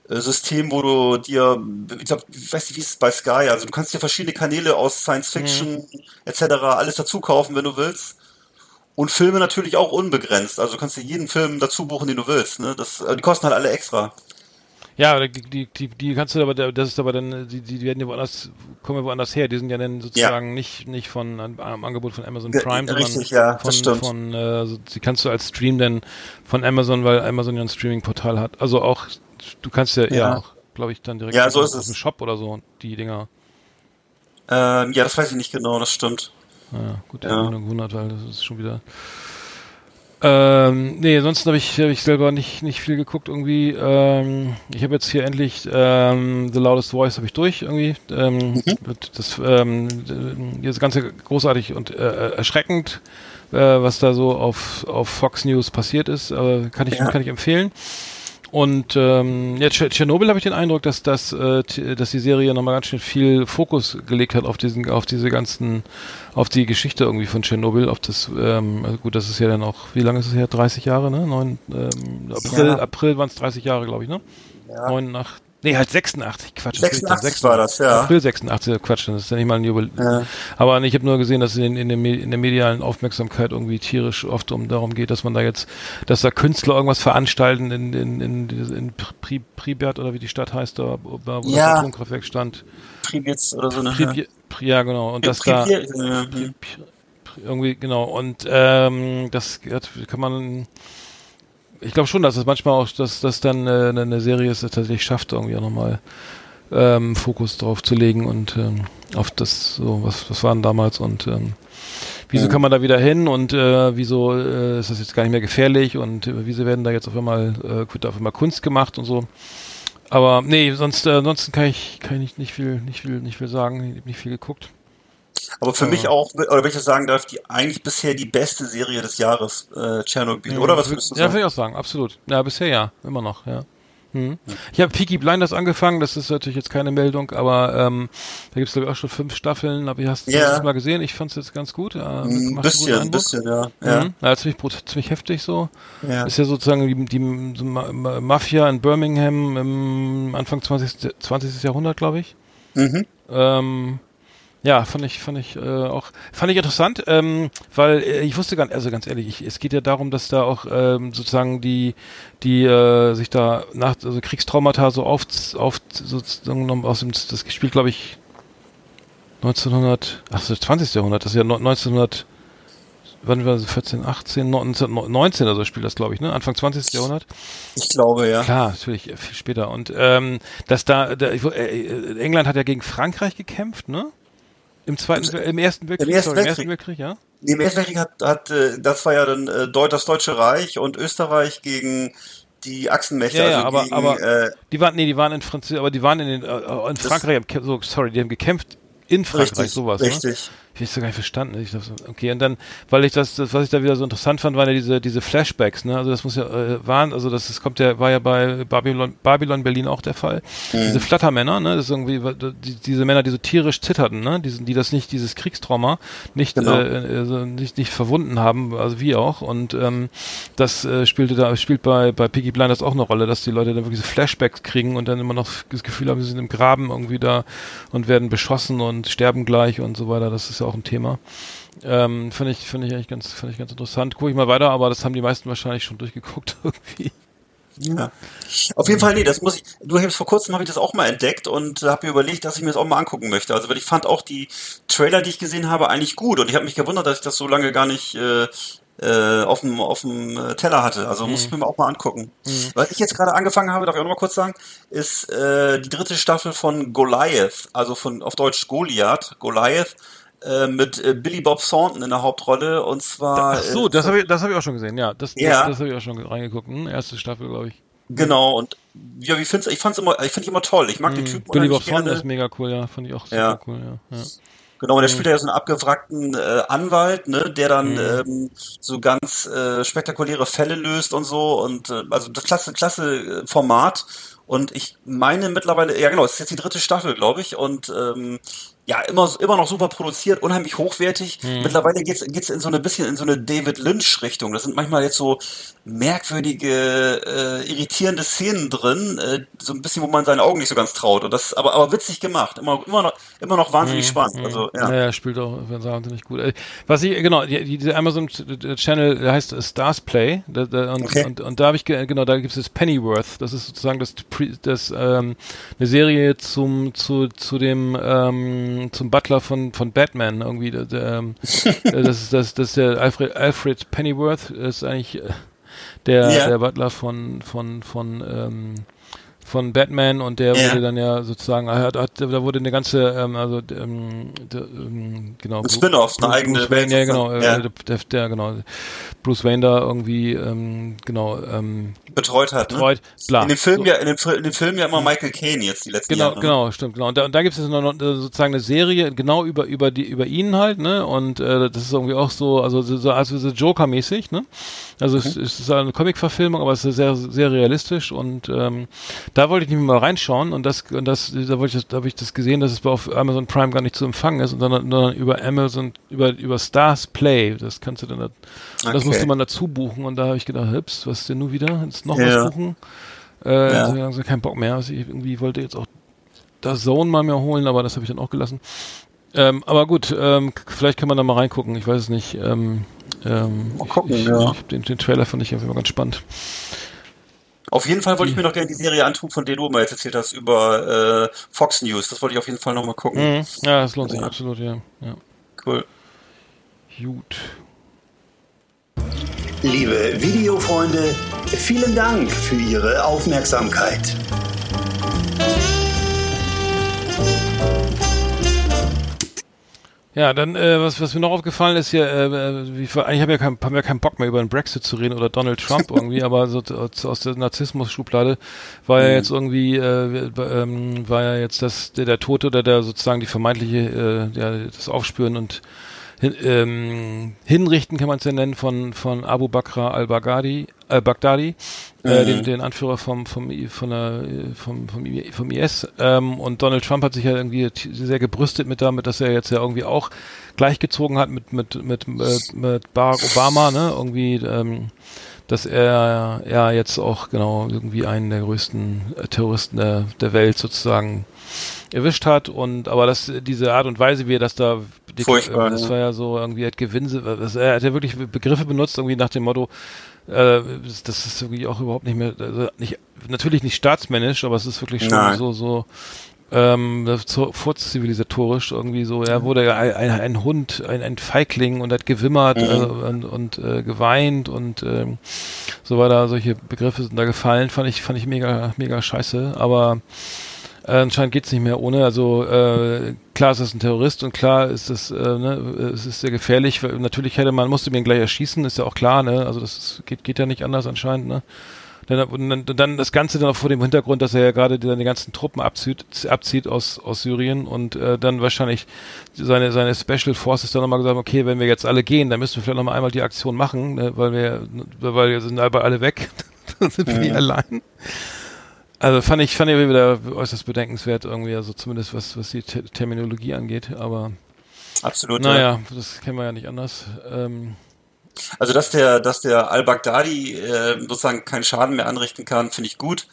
äh, System, wo du dir, ich glaube, ich weiß nicht, wie es ist bei Sky, also du kannst dir verschiedene Kanäle aus Science Fiction etc. alles dazu kaufen, wenn du willst. Und Filme natürlich auch unbegrenzt. Also du kannst dir jeden Film dazu buchen, den du willst. Ne? Das, äh, die kosten halt alle extra. Ja, die, die, die, die kannst du aber, das ist aber dann, die, die werden ja woanders, kommen ja woanders her. Die sind ja dann sozusagen nicht, nicht von einem Angebot von Amazon Prime, sondern richtig, ja, das von, stimmt. von äh, so, die kannst du als Stream dann von Amazon, weil Amazon ja ein Streaming-Portal hat. Also auch, du kannst ja, ja, Ja. auch, glaube ich, dann direkt Ja, so aus dem Shop oder so, die Dinger. Ähm, ja, das weiß ich nicht genau, das stimmt. Ja, gut, Ja. nur gewundert, weil das ist schon wieder. Ähm, nee, ansonsten habe ich, hab ich selber nicht, nicht viel geguckt irgendwie. Ähm, ich habe jetzt hier endlich ähm, The Loudest Voice habe ich durch irgendwie. Ähm, wird Das, ähm, das Ganze großartig und äh, erschreckend, äh, was da so auf, auf Fox News passiert ist. Äh, kann ich Ja. kann ich empfehlen. Und ähm, ja, Tscher- Tschernobyl habe ich den Eindruck, dass das, äh, dass die Serie nochmal ganz schön viel Fokus gelegt hat auf diesen, auf diese ganzen, auf die Geschichte irgendwie von Tschernobyl, auf das, ähm, also gut, das ist ja dann auch, wie lange ist es her? 30 Jahre, ne? Neun, ähm, April, Ja. April waren es 30 Jahre, glaube ich, ne? Ja. Neun nach, nee, halt 86, Quatsch. was will ich denn? 86 war das, ja. April 86, Quatsch, das ist ja nicht mal ein Jubel. Ja. Aber ich habe nur gesehen, dass es in, in, in der medialen Aufmerksamkeit irgendwie tierisch oft um darum geht, dass man da jetzt, dass da Künstler irgendwas veranstalten in, in, in, in Pri, Pripyat oder wie die Stadt heißt, da, wo Ja. das Atomkraftwerk stand. Pribitz oder so eine. Pripyat, Pri, ja, genau. Und das da irgendwie genau. Und ähm, das kann man ich glaube schon, dass es manchmal auch, dass das dann äh, eine Serie ist, die tatsächlich schafft, irgendwie auch nochmal ähm, Fokus drauf zu legen und ähm, auf das, so, was, was waren damals und ähm, wieso Mhm. kann man da wieder hin und äh, wieso äh, ist das jetzt gar nicht mehr gefährlich und äh, wieso werden da jetzt auf einmal, äh, wird da auf einmal Kunst gemacht und so. Aber nee, sonst äh, ansonsten kann ich kann ich nicht, nicht viel nicht viel nicht viel sagen, ich hab nicht viel geguckt. Aber für Ja. mich auch, oder wenn ich das sagen darf, die eigentlich bisher die beste Serie des Jahres, äh, Tschernobyl, oder? Was würdest du Ja, sagen? würde ich auch sagen, absolut. Ja, bisher ja, immer noch, ja. Hm. Ich habe Peaky Blinders angefangen, das ist natürlich jetzt keine Meldung, aber ähm, da gibt's glaube ich auch schon fünf Staffeln, aber hast du Ja. das mal gesehen? Ich fand's jetzt ganz gut. Äh, Ein guten bisschen, ein bisschen, ja. Ja, Mhm. Ja, ziemlich, ziemlich heftig so. ja. Ist ja sozusagen die, die so Ma Ma Mafia in Birmingham im Anfang 20. 20. Jahrhundert, glaube ich. Mhm. Ähm, ja, fand ich, fand ich äh, auch, fand ich interessant, ähm, weil äh, ich wusste nicht, also ganz ehrlich, ich, es geht ja darum, dass da auch ähm, sozusagen die, die äh, sich da nach also Kriegstraumata so auf, auf sozusagen aus dem, das spielt glaube ich 1900, ach das ist 20. Jahrhundert, das ist ja no- 1900, wann war das, 14, 18, 19, also spielt das glaube ich, ne, Anfang 20. Jahrhundert. Ich glaube, ja. Klar, natürlich, viel später. Und ähm, dass da, da äh, England hat ja gegen Frankreich gekämpft, ne? Im zweiten, im ersten Weltkrieg, Ersten sorry, im Weltkrieg. ersten Weltkrieg, ja? Nee, Im Ersten Weltkrieg hat, hat äh, das war ja dann äh, das Deutsche Reich und Österreich gegen die Achsenmächte, Ja, ja, also aber- gegen, aber- äh, Die waren, nee, die waren in Französisch, aber die waren in den, äh, in Frankreich, so, sorry, die haben gekämpft in Frankreich, richtig, sowas, ne? Ich hab's gar nicht verstanden. Ich dachte, okay, und dann, weil ich das, das, was ich da wieder so interessant fand, waren ja diese, diese Flashbacks, ne? Also das muss ja, äh, waren, also das, das kommt ja, war ja bei Babylon, Babylon Berlin auch der Fall. Diese Flattermänner, ne? Das ist irgendwie, die, diese Männer, die so tierisch zitterten, ne? Die, die das nicht, dieses Kriegstrauma nicht, Genau. äh, also nicht, nicht verwunden haben, also wie auch. Und ähm, das äh, spielte da, spielt bei, bei Piggy Blinders auch eine Rolle, dass die Leute dann wirklich so Flashbacks kriegen und dann immer noch das Gefühl haben, sie sind im Graben irgendwie da und werden beschossen und sterben gleich und so weiter. Das ist ja auch ein Thema. Ähm, finde ich, finde ich eigentlich ganz, finde ich ganz interessant. Gucke ich mal weiter, aber das haben die meisten wahrscheinlich schon durchgeguckt (laughs) irgendwie. Ja. Auf jeden Fall, nee, das muss ich. Du hast vor kurzem habe ich das auch mal entdeckt und äh, habe mir überlegt, dass ich mir das auch mal angucken möchte. Also weil ich fand auch die Trailer, die ich gesehen habe, eigentlich gut und ich habe mich gewundert, dass ich das so lange gar nicht äh, äh, auf dem auf dem äh, Teller hatte. Also muss ich mir auch mal angucken. Was ich jetzt gerade angefangen habe, darf ich auch noch mal kurz sagen, ist äh, die dritte Staffel von Goliath, also von auf Deutsch Goliath, Goliath äh, mit äh, Billy Bob Thornton in der Hauptrolle und zwar Ach so, äh, das habe ich, das habe ich auch schon gesehen. Ja, das, Ja. das, das habe ich auch schon reingeguckt. Hm, erste Staffel, glaube ich. Genau, und ja, wie find's, ich fand's immer, ich find ihn immer toll. Ich mag den Typen Hm. Billy Bob Thornton ist mega cool, ja, fand ich auch super Ja. cool, ja. ja. Genau, und der spielt ja so einen abgewrackten äh, Anwalt, ne, der dann Mhm. ähm, so ganz äh, spektakuläre Fälle löst und so und äh, also das klasse, klasse äh, Format. Und ich meine mittlerweile, ja genau, es ist jetzt die dritte Staffel, glaube ich, und ähm, ja, immer, immer noch super produziert, unheimlich hochwertig. Mhm. Mittlerweile geht's geht's in so eine bisschen in so eine David Lynch-Richtung. Das sind manchmal jetzt so merkwürdige, äh, irritierende Szenen drin, äh, so ein bisschen, wo man seinen Augen nicht so ganz traut. Und das, aber, aber witzig gemacht. Immer, immer noch, immer noch wahnsinnig spannend. Also, ja. Ja, ja, spielt auch wahnsinnig gut. Äh, Was ich, genau, die, die, diese Amazon Channel der heißt Stars Play da, da, und, Okay. und, und da habe ich, ge- genau, da gibt es Pennyworth. Das ist sozusagen das, das ähm, eine Serie zum, zu, zu dem, ähm, zum Butler von, von Batman irgendwie. Ähm, (laughs) das ist, das, das ist der Alfred, Alfred Pennyworth ist eigentlich äh, der, Ja. der Butler von, von, von, ähm, von Batman und der Ja. wurde dann ja sozusagen, hat, hat, da wurde eine ganze, ähm, also ähm, der, ähm, genau. Ein Spin-off, eine eigene Bruce Welt Wayne, ja genau, sozusagen. äh, Ja. Der, der, genau, Bruce Wayne da irgendwie, ähm, genau, ähm, betreut hat. Ne? betreut, bla. In dem Film So. ja, in dem, in dem Film ja immer Michael Caine jetzt die letzten Genau, Jahre. ne? genau, stimmt, genau. Und da, und da gibt es noch, noch äh, sozusagen eine Serie genau über über die über ihn halt, ne? Und äh, das ist irgendwie auch so, also so, so- also so Joker-mäßig, ne? Also es, es ist eine Comic-Verfilmung, aber es ist sehr sehr realistisch und ähm, da wollte ich nämlich mal reinschauen und das und das da wollte ich das, da habe ich das gesehen, dass es auf Amazon Prime gar nicht zu empfangen ist, sondern, sondern über Amazon über über Stars Play. Das kannst du dann da, das Okay. musste man dazu buchen und da habe ich gedacht, hups, was ist denn nun wieder? Jetzt noch Ja. was buchen? Äh, Ja. also, also kein Bock mehr. Also ich irgendwie wollte jetzt auch das Zone mal mir holen, aber das habe ich dann auch gelassen. Ähm, aber gut, ähm, vielleicht kann man da mal reingucken. Ich weiß es nicht. Ähm, ähm, Mal gucken, ich, ja. ich, den, den Trailer fand ich einfach mal ganz spannend. Auf jeden Fall wollte ich mir noch gerne die Serie antun, von der du mal jetzt erzählt hast, über äh, Fox News. Das wollte ich auf jeden Fall noch mal gucken. Mhm. Ja, das lohnt sich Ja. absolut, ja. ja. Cool. Gut. Liebe Videofreunde, vielen Dank für Ihre Aufmerksamkeit. Ja, dann, äh, was, was mir noch aufgefallen ist hier, äh, äh wie, eigentlich habe ja kein, haben ja keinen Bock mehr über den Brexit zu reden oder Donald Trump irgendwie, (laughs) aber so aus der Narzissmus-Schublade war ja mhm. jetzt irgendwie, äh, ähm, war ja jetzt das, der, der Tote oder der sozusagen die vermeintliche, äh, ja, das Aufspüren und hin, ähm, hinrichten kann man es ja nennen von von Abu Bakr al-Baghdadi, äh, Baghdadi, äh, mhm. den, den Anführer vom vom von der, vom vom, vom IS ähm, und Donald Trump hat sich ja irgendwie sehr gebrüstet mit damit, dass er jetzt ja irgendwie auch gleichgezogen hat mit mit mit mit, mit Barack Obama, ne, irgendwie ähm, dass er ja jetzt auch genau irgendwie einen der größten äh, Terroristen der, der Welt sozusagen erwischt hat und aber das diese Art und Weise, wie er das da Furchtbar, das war ja so irgendwie hat Gewinse, er hat ja wirklich Begriffe benutzt irgendwie nach dem Motto äh, das ist irgendwie auch überhaupt nicht mehr, also nicht, natürlich nicht staatsmännisch, aber es ist wirklich schon Nein. so, so, ähm, vorzivilisatorisch irgendwie so. Er wurde ja ein, ein, Hund, ein, ein Feigling und hat gewimmert mhm. äh, und, und äh, geweint und ähm, so da solche Begriffe sind da gefallen, fand ich, fand ich mega, mega scheiße, aber äh, anscheinend geht's nicht mehr ohne. Also äh, klar ist das ein Terrorist und klar ist das, äh, ne, es ist sehr gefährlich. Natürlich hätte man musste mir ihn gleich erschießen, ist ja auch klar. Ne? Also das ist, geht geht ja nicht anders anscheinend. Ne? Dann, dann, dann das Ganze dann auch vor dem Hintergrund, dass er ja gerade die, die ganzen Truppen abzieht, abzieht aus, aus Syrien und äh, dann wahrscheinlich seine, seine Special Forces dann nochmal gesagt okay, wenn wir jetzt alle gehen, dann müssen wir vielleicht nochmal einmal die Aktion machen, ne, weil wir, weil wir sind aber alle weg, (laughs) dann sind wir mhm. allein. Also fand ich, fand ich wieder äußerst bedenkenswert irgendwie, also zumindest was, was die Te Terminologie angeht, aber Absolut. Naja, ja. das kennen wir ja nicht anders. Ähm, also dass der, dass der Al-Baghdadi äh, sozusagen keinen Schaden mehr anrichten kann, finde ich gut.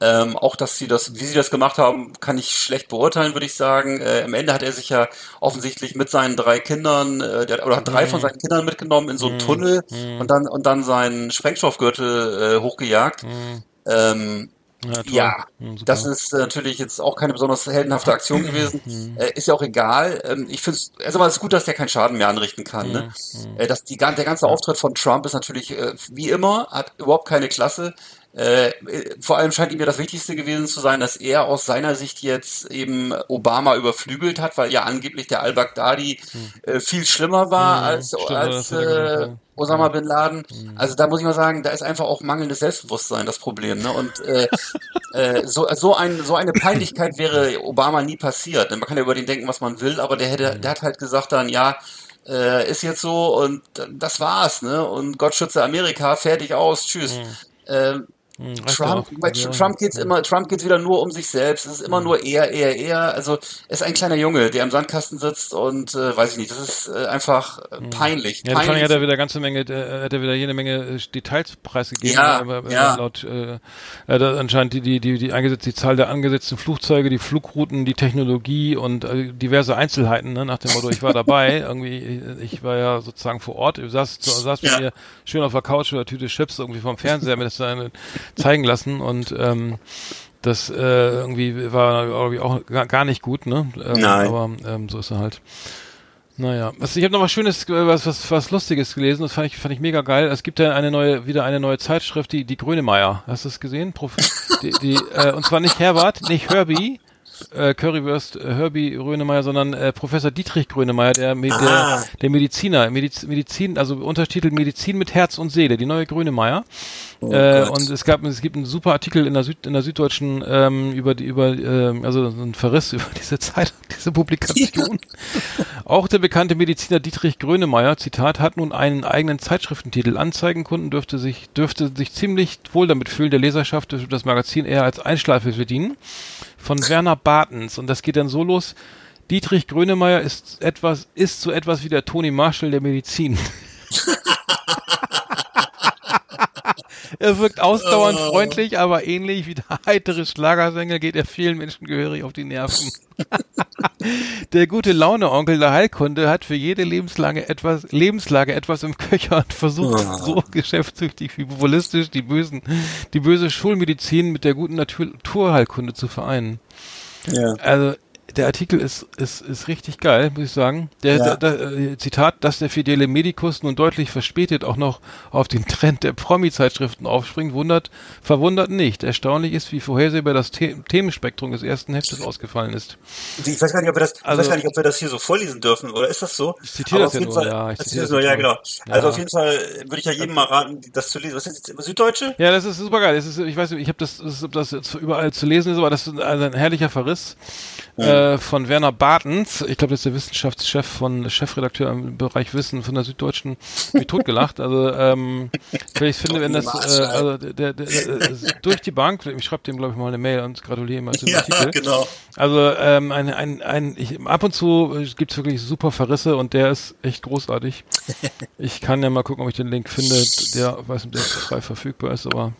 Ähm, auch dass sie das, wie sie das gemacht haben, kann ich schlecht beurteilen, würde ich sagen. Äh, am Ende hat er sich ja offensichtlich mit seinen drei Kindern äh, der, oder hat drei mhm. von seinen Kindern mitgenommen in so einen mhm. Tunnel mhm. und dann und dann seinen Sprengstoffgürtel äh, hochgejagt. Mhm. Ähm, ja, ja das ist natürlich jetzt auch keine besonders heldenhafte Aktion gewesen. Hm. äh, ist ja auch egal. Ähm, ich finde es, also es ist gut, dass der keinen Schaden mehr anrichten kann. Ne? Hm, äh, dass die, der ganze Auftritt von Trump ist natürlich äh, wie immer, hat überhaupt keine Klasse. Äh, vor allem scheint ihm ja das Wichtigste gewesen zu sein, dass er aus seiner Sicht jetzt eben Obama überflügelt hat, weil ja angeblich der al-Baghdadi äh, viel schlimmer war hm, als, stimmt, als äh, Osama bin Laden. Also da muss ich mal sagen, da ist einfach auch mangelndes Selbstbewusstsein das Problem. Ne? Und äh, äh, so, so, ein, so eine Peinlichkeit wäre Obama nie passiert. Man kann ja über den denken, was man will, aber der hätte, der hat halt gesagt dann, ja, äh, ist jetzt so und das war's, ne? Und Gott schütze Amerika, fertig aus, tschüss. Mhm. Äh, hm, Trump, bei ja, Trump geht's ja. immer, Trump geht's wieder nur um sich selbst. Es ist immer ja. nur er, er, er. Also er ist ein kleiner Junge, der im Sandkasten sitzt und äh, weiß ich nicht. Das ist äh, einfach äh, hm. peinlich. Ja, peinlich. hat er wieder ganze Menge, äh, hat er wieder jede Menge äh, Details preisgegeben. Ja, aber, ja. laut äh, anscheinend die die die die angesetzt die Zahl der angesetzten Flugzeuge, die Flugrouten, die Technologie und äh, diverse Einzelheiten. Ne, nach dem Motto, ich war dabei. (laughs) irgendwie, ich war ja sozusagen vor Ort. Ich saß saß ja. mit mir schön auf der Couch oder Tüte Chips irgendwie vom Fernseher mit seine zeigen lassen und ähm, das äh, irgendwie war irgendwie auch gar, nicht gut, ne? Ähm, Nein. Aber ähm, so ist er halt. Naja, was, ich habe noch was Schönes, was, was, was Lustiges gelesen, das fand ich, fand ich mega geil. Es gibt ja eine neue, wieder eine neue Zeitschrift, die, die Grönemeyer. Hast du es gesehen? Prof die, die, äh, und zwar nicht Herbert, nicht Herbie, äh, Currywurst äh, Herbie Grönemeyer, sondern äh, Professor Dietrich Grönemeyer, der, der, ah. der Mediziner, Mediz, Medizin, also Untertitel Medizin mit Herz und Seele, die neue Grönemeyer. Oh äh, und es gab, es gibt einen super Artikel in der Süd, in der Süddeutschen ähm, über die, über, äh, also ein Verriss (laughs) über diese Zeit, diese Publikation. Auch der bekannte Mediziner Dietrich Grönemeyer, Zitat, hat nun einen eigenen Zeitschriftentitel. Anzeigenkunden dürfte sich, dürfte sich ziemlich wohl damit fühlen, der Leserschaft dürfte das Magazin eher als Einschleife verdienen von Werner Bartens. Und das geht dann so los. Dietrich Grönemeyer ist etwas, ist so etwas wie der Tony Marshall der Medizin. (laughs) er wirkt ausdauernd oh. freundlich, aber ähnlich wie der heitere Schlagersänger geht er vielen Menschen gehörig auf die Nerven. (laughs) der gute Laune-Onkel der Heilkunde hat für jede Lebenslage etwas, Lebenslage etwas im Köcher und versucht oh. so geschäftstüchtig wie populistisch die bösen, die böse Schulmedizin mit der guten Naturheilkunde zu vereinen. Ja. Also der Artikel ist, ist, ist richtig geil, muss ich sagen. Der, Ja. der, der äh, Zitat, dass der fidele Medikus nun deutlich verspätet auch noch auf den Trend der Promi-Zeitschriften aufspringt, wundert, verwundert nicht. Erstaunlich ist, wie vorhersehbar das The Themenspektrum des ersten Heftes ausgefallen ist. Ich weiß gar nicht, ob wir das, ich Also- weiß gar nicht, ob wir das hier so vorlesen dürfen, oder ist das so? Ich zitiere das ja nur, Fall, ja, ich das zitiere ist nur, das ja, ja. genau. Also Ja. auf jeden Fall würde ich ja jedem mal raten, das zu lesen. Was ist jetzt Süddeutsche? Ja, das ist super geil. Das ist, ich weiß nicht, ich habe das, das, ob das jetzt überall zu lesen ist, aber das ist also ein herrlicher Verriss äh, von Werner Bartens. Ich glaube, das ist der Wissenschaftschef von Chefredakteur im Bereich Wissen von der Süddeutschen. Mich totgelacht. Also ähm, ich finde, wenn das äh, also der, der, der, der, durch die Bank, ich schreibe dem glaube ich mal eine Mail und gratuliere ihm als dem Artikel. genau. Also ähm, ein, ein, ein, ich, ab und zu äh, gibt's wirklich super Verrisse und der ist echt großartig. Ich kann ja mal gucken, ob ich den Link finde, der weiß nicht, der frei verfügbar ist, aber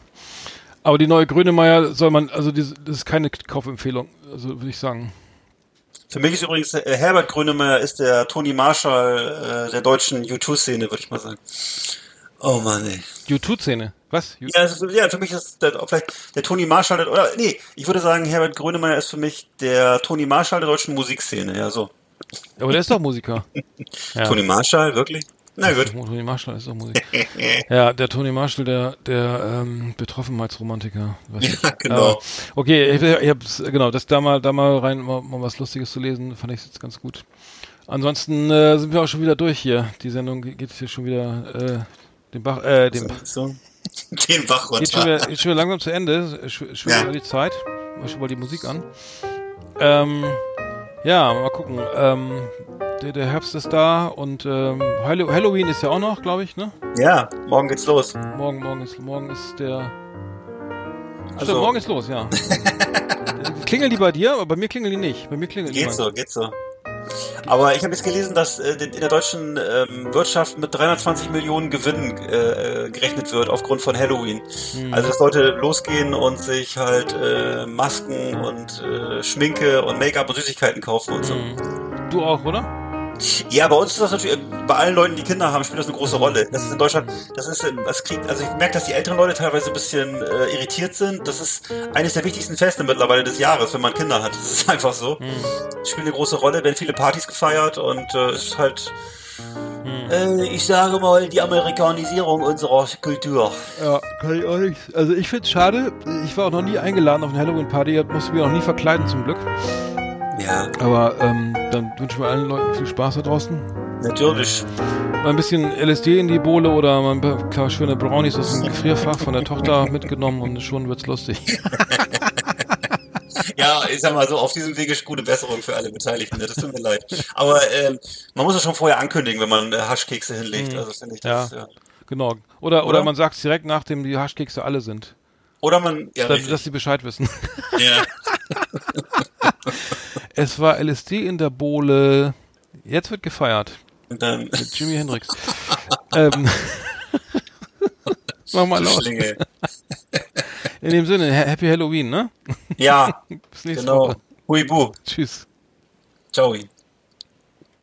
aber die neue Grönemeyer soll man, also diese, das ist keine Kaufempfehlung, also würde ich sagen. Für mich ist übrigens äh, Herbert Grönemeyer ist der Tony Marshall äh, der deutschen U2-Szene, würde ich mal sagen. Oh Mann, ey. YouTube-Szene. Was? You- Ja, ist, ja, für mich ist der, vielleicht der Tony Marshall, der, oder nee, ich würde sagen, Herbert Grönemeyer ist für mich der Tony Marshall der deutschen Musikszene, ja so. Aber der ist doch Musiker. (laughs) Ja. Tony Marshall, wirklich? Na gut. Tony Marshall ist doch Musiker. (laughs) ja, der Tony Marshall, der, der ähm, Betroffenheitsromantiker. (laughs) Ja, genau. Aber, okay, ich, ich hab's, genau, das da mal, da mal rein, mal, mal was Lustiges zu lesen, fand ich jetzt ganz gut. Ansonsten äh, sind wir auch schon wieder durch hier. Die Sendung geht hier schon wieder äh, den Bach, äh, dem, So. Den Bach (laughs) geht schon runter. wieder, geht schon wieder langsam zu Ende. Schon, schon Ja. wieder die Zeit. Mach schon mal die Musik an. Ähm, ja, mal gucken. Ähm, der, der Herbst ist da und ähm, Hallo- Halloween ist ja auch noch, glaube ich, ne? Ja, morgen geht's los. Morgen, morgen ist, morgen ist der. Stimmt, Also- morgen ist los, ja. (laughs) klingeln die bei dir, aber bei mir klingeln die nicht. Bei mir klingeln die Geht so, geht so. Aber ich habe jetzt gelesen, dass äh, in der deutschen ähm, Wirtschaft mit 320 Millionen Gewinn äh, äh, gerechnet wird aufgrund von Halloween. Hm. Also dass Leute losgehen und sich halt äh, Masken und äh, Schminke und Make-up und Süßigkeiten kaufen und so. Hm. Du auch, oder? Ja, bei uns ist das natürlich, bei allen Leuten, die Kinder haben, spielt das eine große Rolle. Das ist in Deutschland, das ist, äh, das kriegt, also ich merke, dass die älteren Leute teilweise ein bisschen äh, irritiert sind. Das ist eines der wichtigsten Feste mittlerweile des Jahres, wenn man Kinder hat. Das ist (laughs) einfach so. Spielt eine große Rolle, werden viele Partys gefeiert und äh, es ist halt, äh, ich sage mal, die Amerikanisierung unserer Kultur. Ja, kann ich auch nicht. Also ich finde es schade. Ich war auch noch nie eingeladen auf eine Halloween-Party, musste mich auch nie verkleiden zum Glück. Ja, Aber ähm, dann wünschen wir allen Leuten viel Spaß da draußen. natürlich. Mal ein bisschen LSD in die Bohle oder mal ein paar klar, schöne Brownies aus dem Gefrierfach von der Tochter (laughs) mitgenommen und schon wird's lustig. (laughs) Ja, ich sag mal so, auf diesem Wege ist gute Besserung für alle Beteiligten. ne? Das tut mir leid. Aber ähm, man muss das schon vorher ankündigen, wenn man äh, Haschkekse hinlegt. Also finde ich das, ja. Genau. Oder, oder, Oder? man sagt direkt, nachdem die Haschkekse alle sind. Oder man, ja, richtig. dass sie Bescheid wissen. ja. (laughs) Es war LSD in der Bohle. Jetzt wird gefeiert. Und dann, Mit (laughs) Jimi Hendrix. ähm, (laughs) mach mal los. In dem Sinne, Ha- Happy Halloween, ne? Ja, (laughs) Bis nächste genau. Woche. Huibu. Tschüss. Ciao.